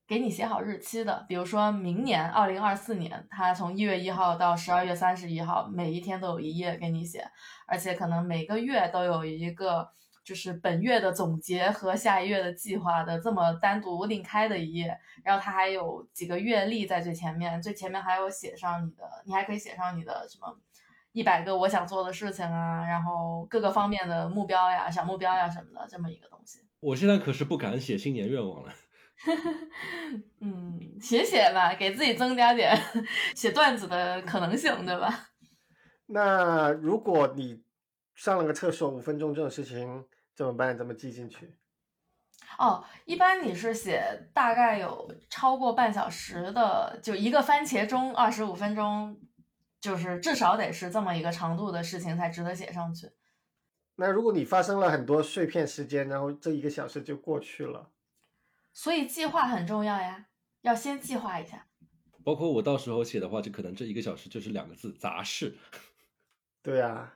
给你写好日期的，比如说明年二零二四年，它从一月一号到十二月三十一号，每一天都有一页给你写，而且可能每个月都有一个。就是本月的总结和下一月的计划的这么单独另开的一页，然后它还有几个月历在最前面，最前面还有写上你的，你还可以写上你的什么一百个我想做的事情啊，然后各个方面的目标呀、小目标呀什么的这么一个东西。我现在可是不敢写新年愿望了。嗯，写写吧，给自己增加点 写段子的可能性，对吧？那如果你。上了个厕所五分钟这种事情怎么办？怎么记进去？哦，一般你是写大概有超过半小时的，就一个番茄钟二十五分钟，就是至少得是这么一个长度的事情才值得写上去。那如果你发生了很多碎片时间，然后这一个小时就过去了，所以计划很重要呀，要先计划一下。包括我到时候写的话，就可能这一个小时就是两个字：杂事。对啊。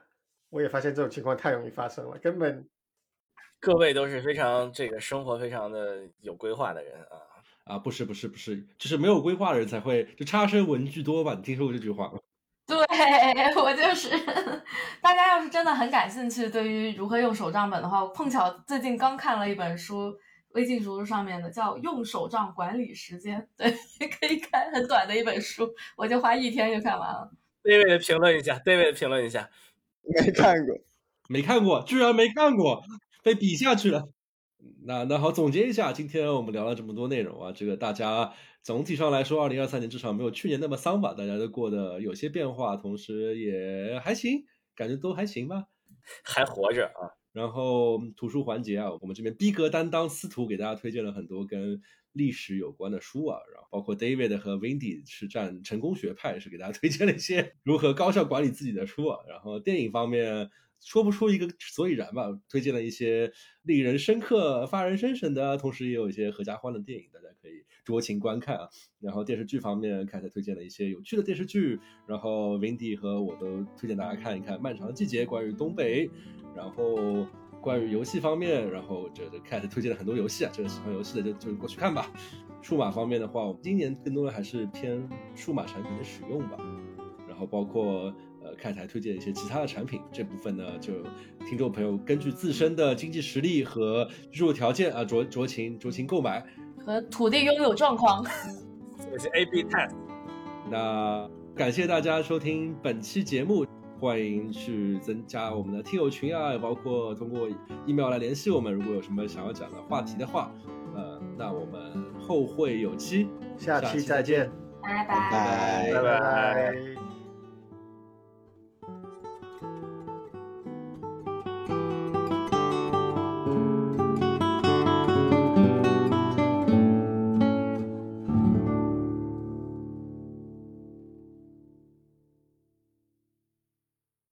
我也发现这种情况太容易发生了，根本各位都是非常这个生活非常的有规划的人啊啊不是不是不是，就是没有规划的人才会就差生文具多吧？你听说过这句话吗？对我就是，大家要是真的很感兴趣，对于如何用手账本的话，碰巧最近刚看了一本书，微信读书上面的叫《用手账管理时间》，对，也可以看很短的一本书，我就花一天就看完了。David 评论一下，David 评论一下。没看过，没看过，居然没看过，被比下去了。那那好，总结一下，今天我们聊了这么多内容啊，这个大家总体上来说，二零二三年至少没有去年那么丧吧？大家都过得有些变化，同时也还行，感觉都还行吧，还活着啊。然后图书环节啊，我们这边逼格担当司徒给大家推荐了很多跟。历史有关的书啊，然后包括 David 和 Wendy 是占成功学派，是给大家推荐了一些如何高效管理自己的书啊。然后电影方面说不出一个所以然吧，推荐了一些令人深刻、发人深省的，同时也有一些合家欢的电影，大家可以酌情观看啊。然后电视剧方面，凯特推荐了一些有趣的电视剧，然后 Wendy 和我都推荐大家看一看《漫长的季节》，关于东北，然后。关于游戏方面，然后这这 Cat 推荐了很多游戏啊，这个喜欢游戏的就就过去看吧。数码方面的话，我们今年更多的还是偏数码产品的使用吧。然后包括呃 Cat 还推荐一些其他的产品，这部分呢就听众朋友根据自身的经济实力和居住条件啊酌酌情酌情购买和土地拥有状况，这是 A/B test。那感谢大家收听本期节目。欢迎去增加我们的听友群啊，包括通过 email 来联系我们。如果有什么想要讲的话题的话，呃，那我们后会有期，下期再见，拜拜拜拜拜拜。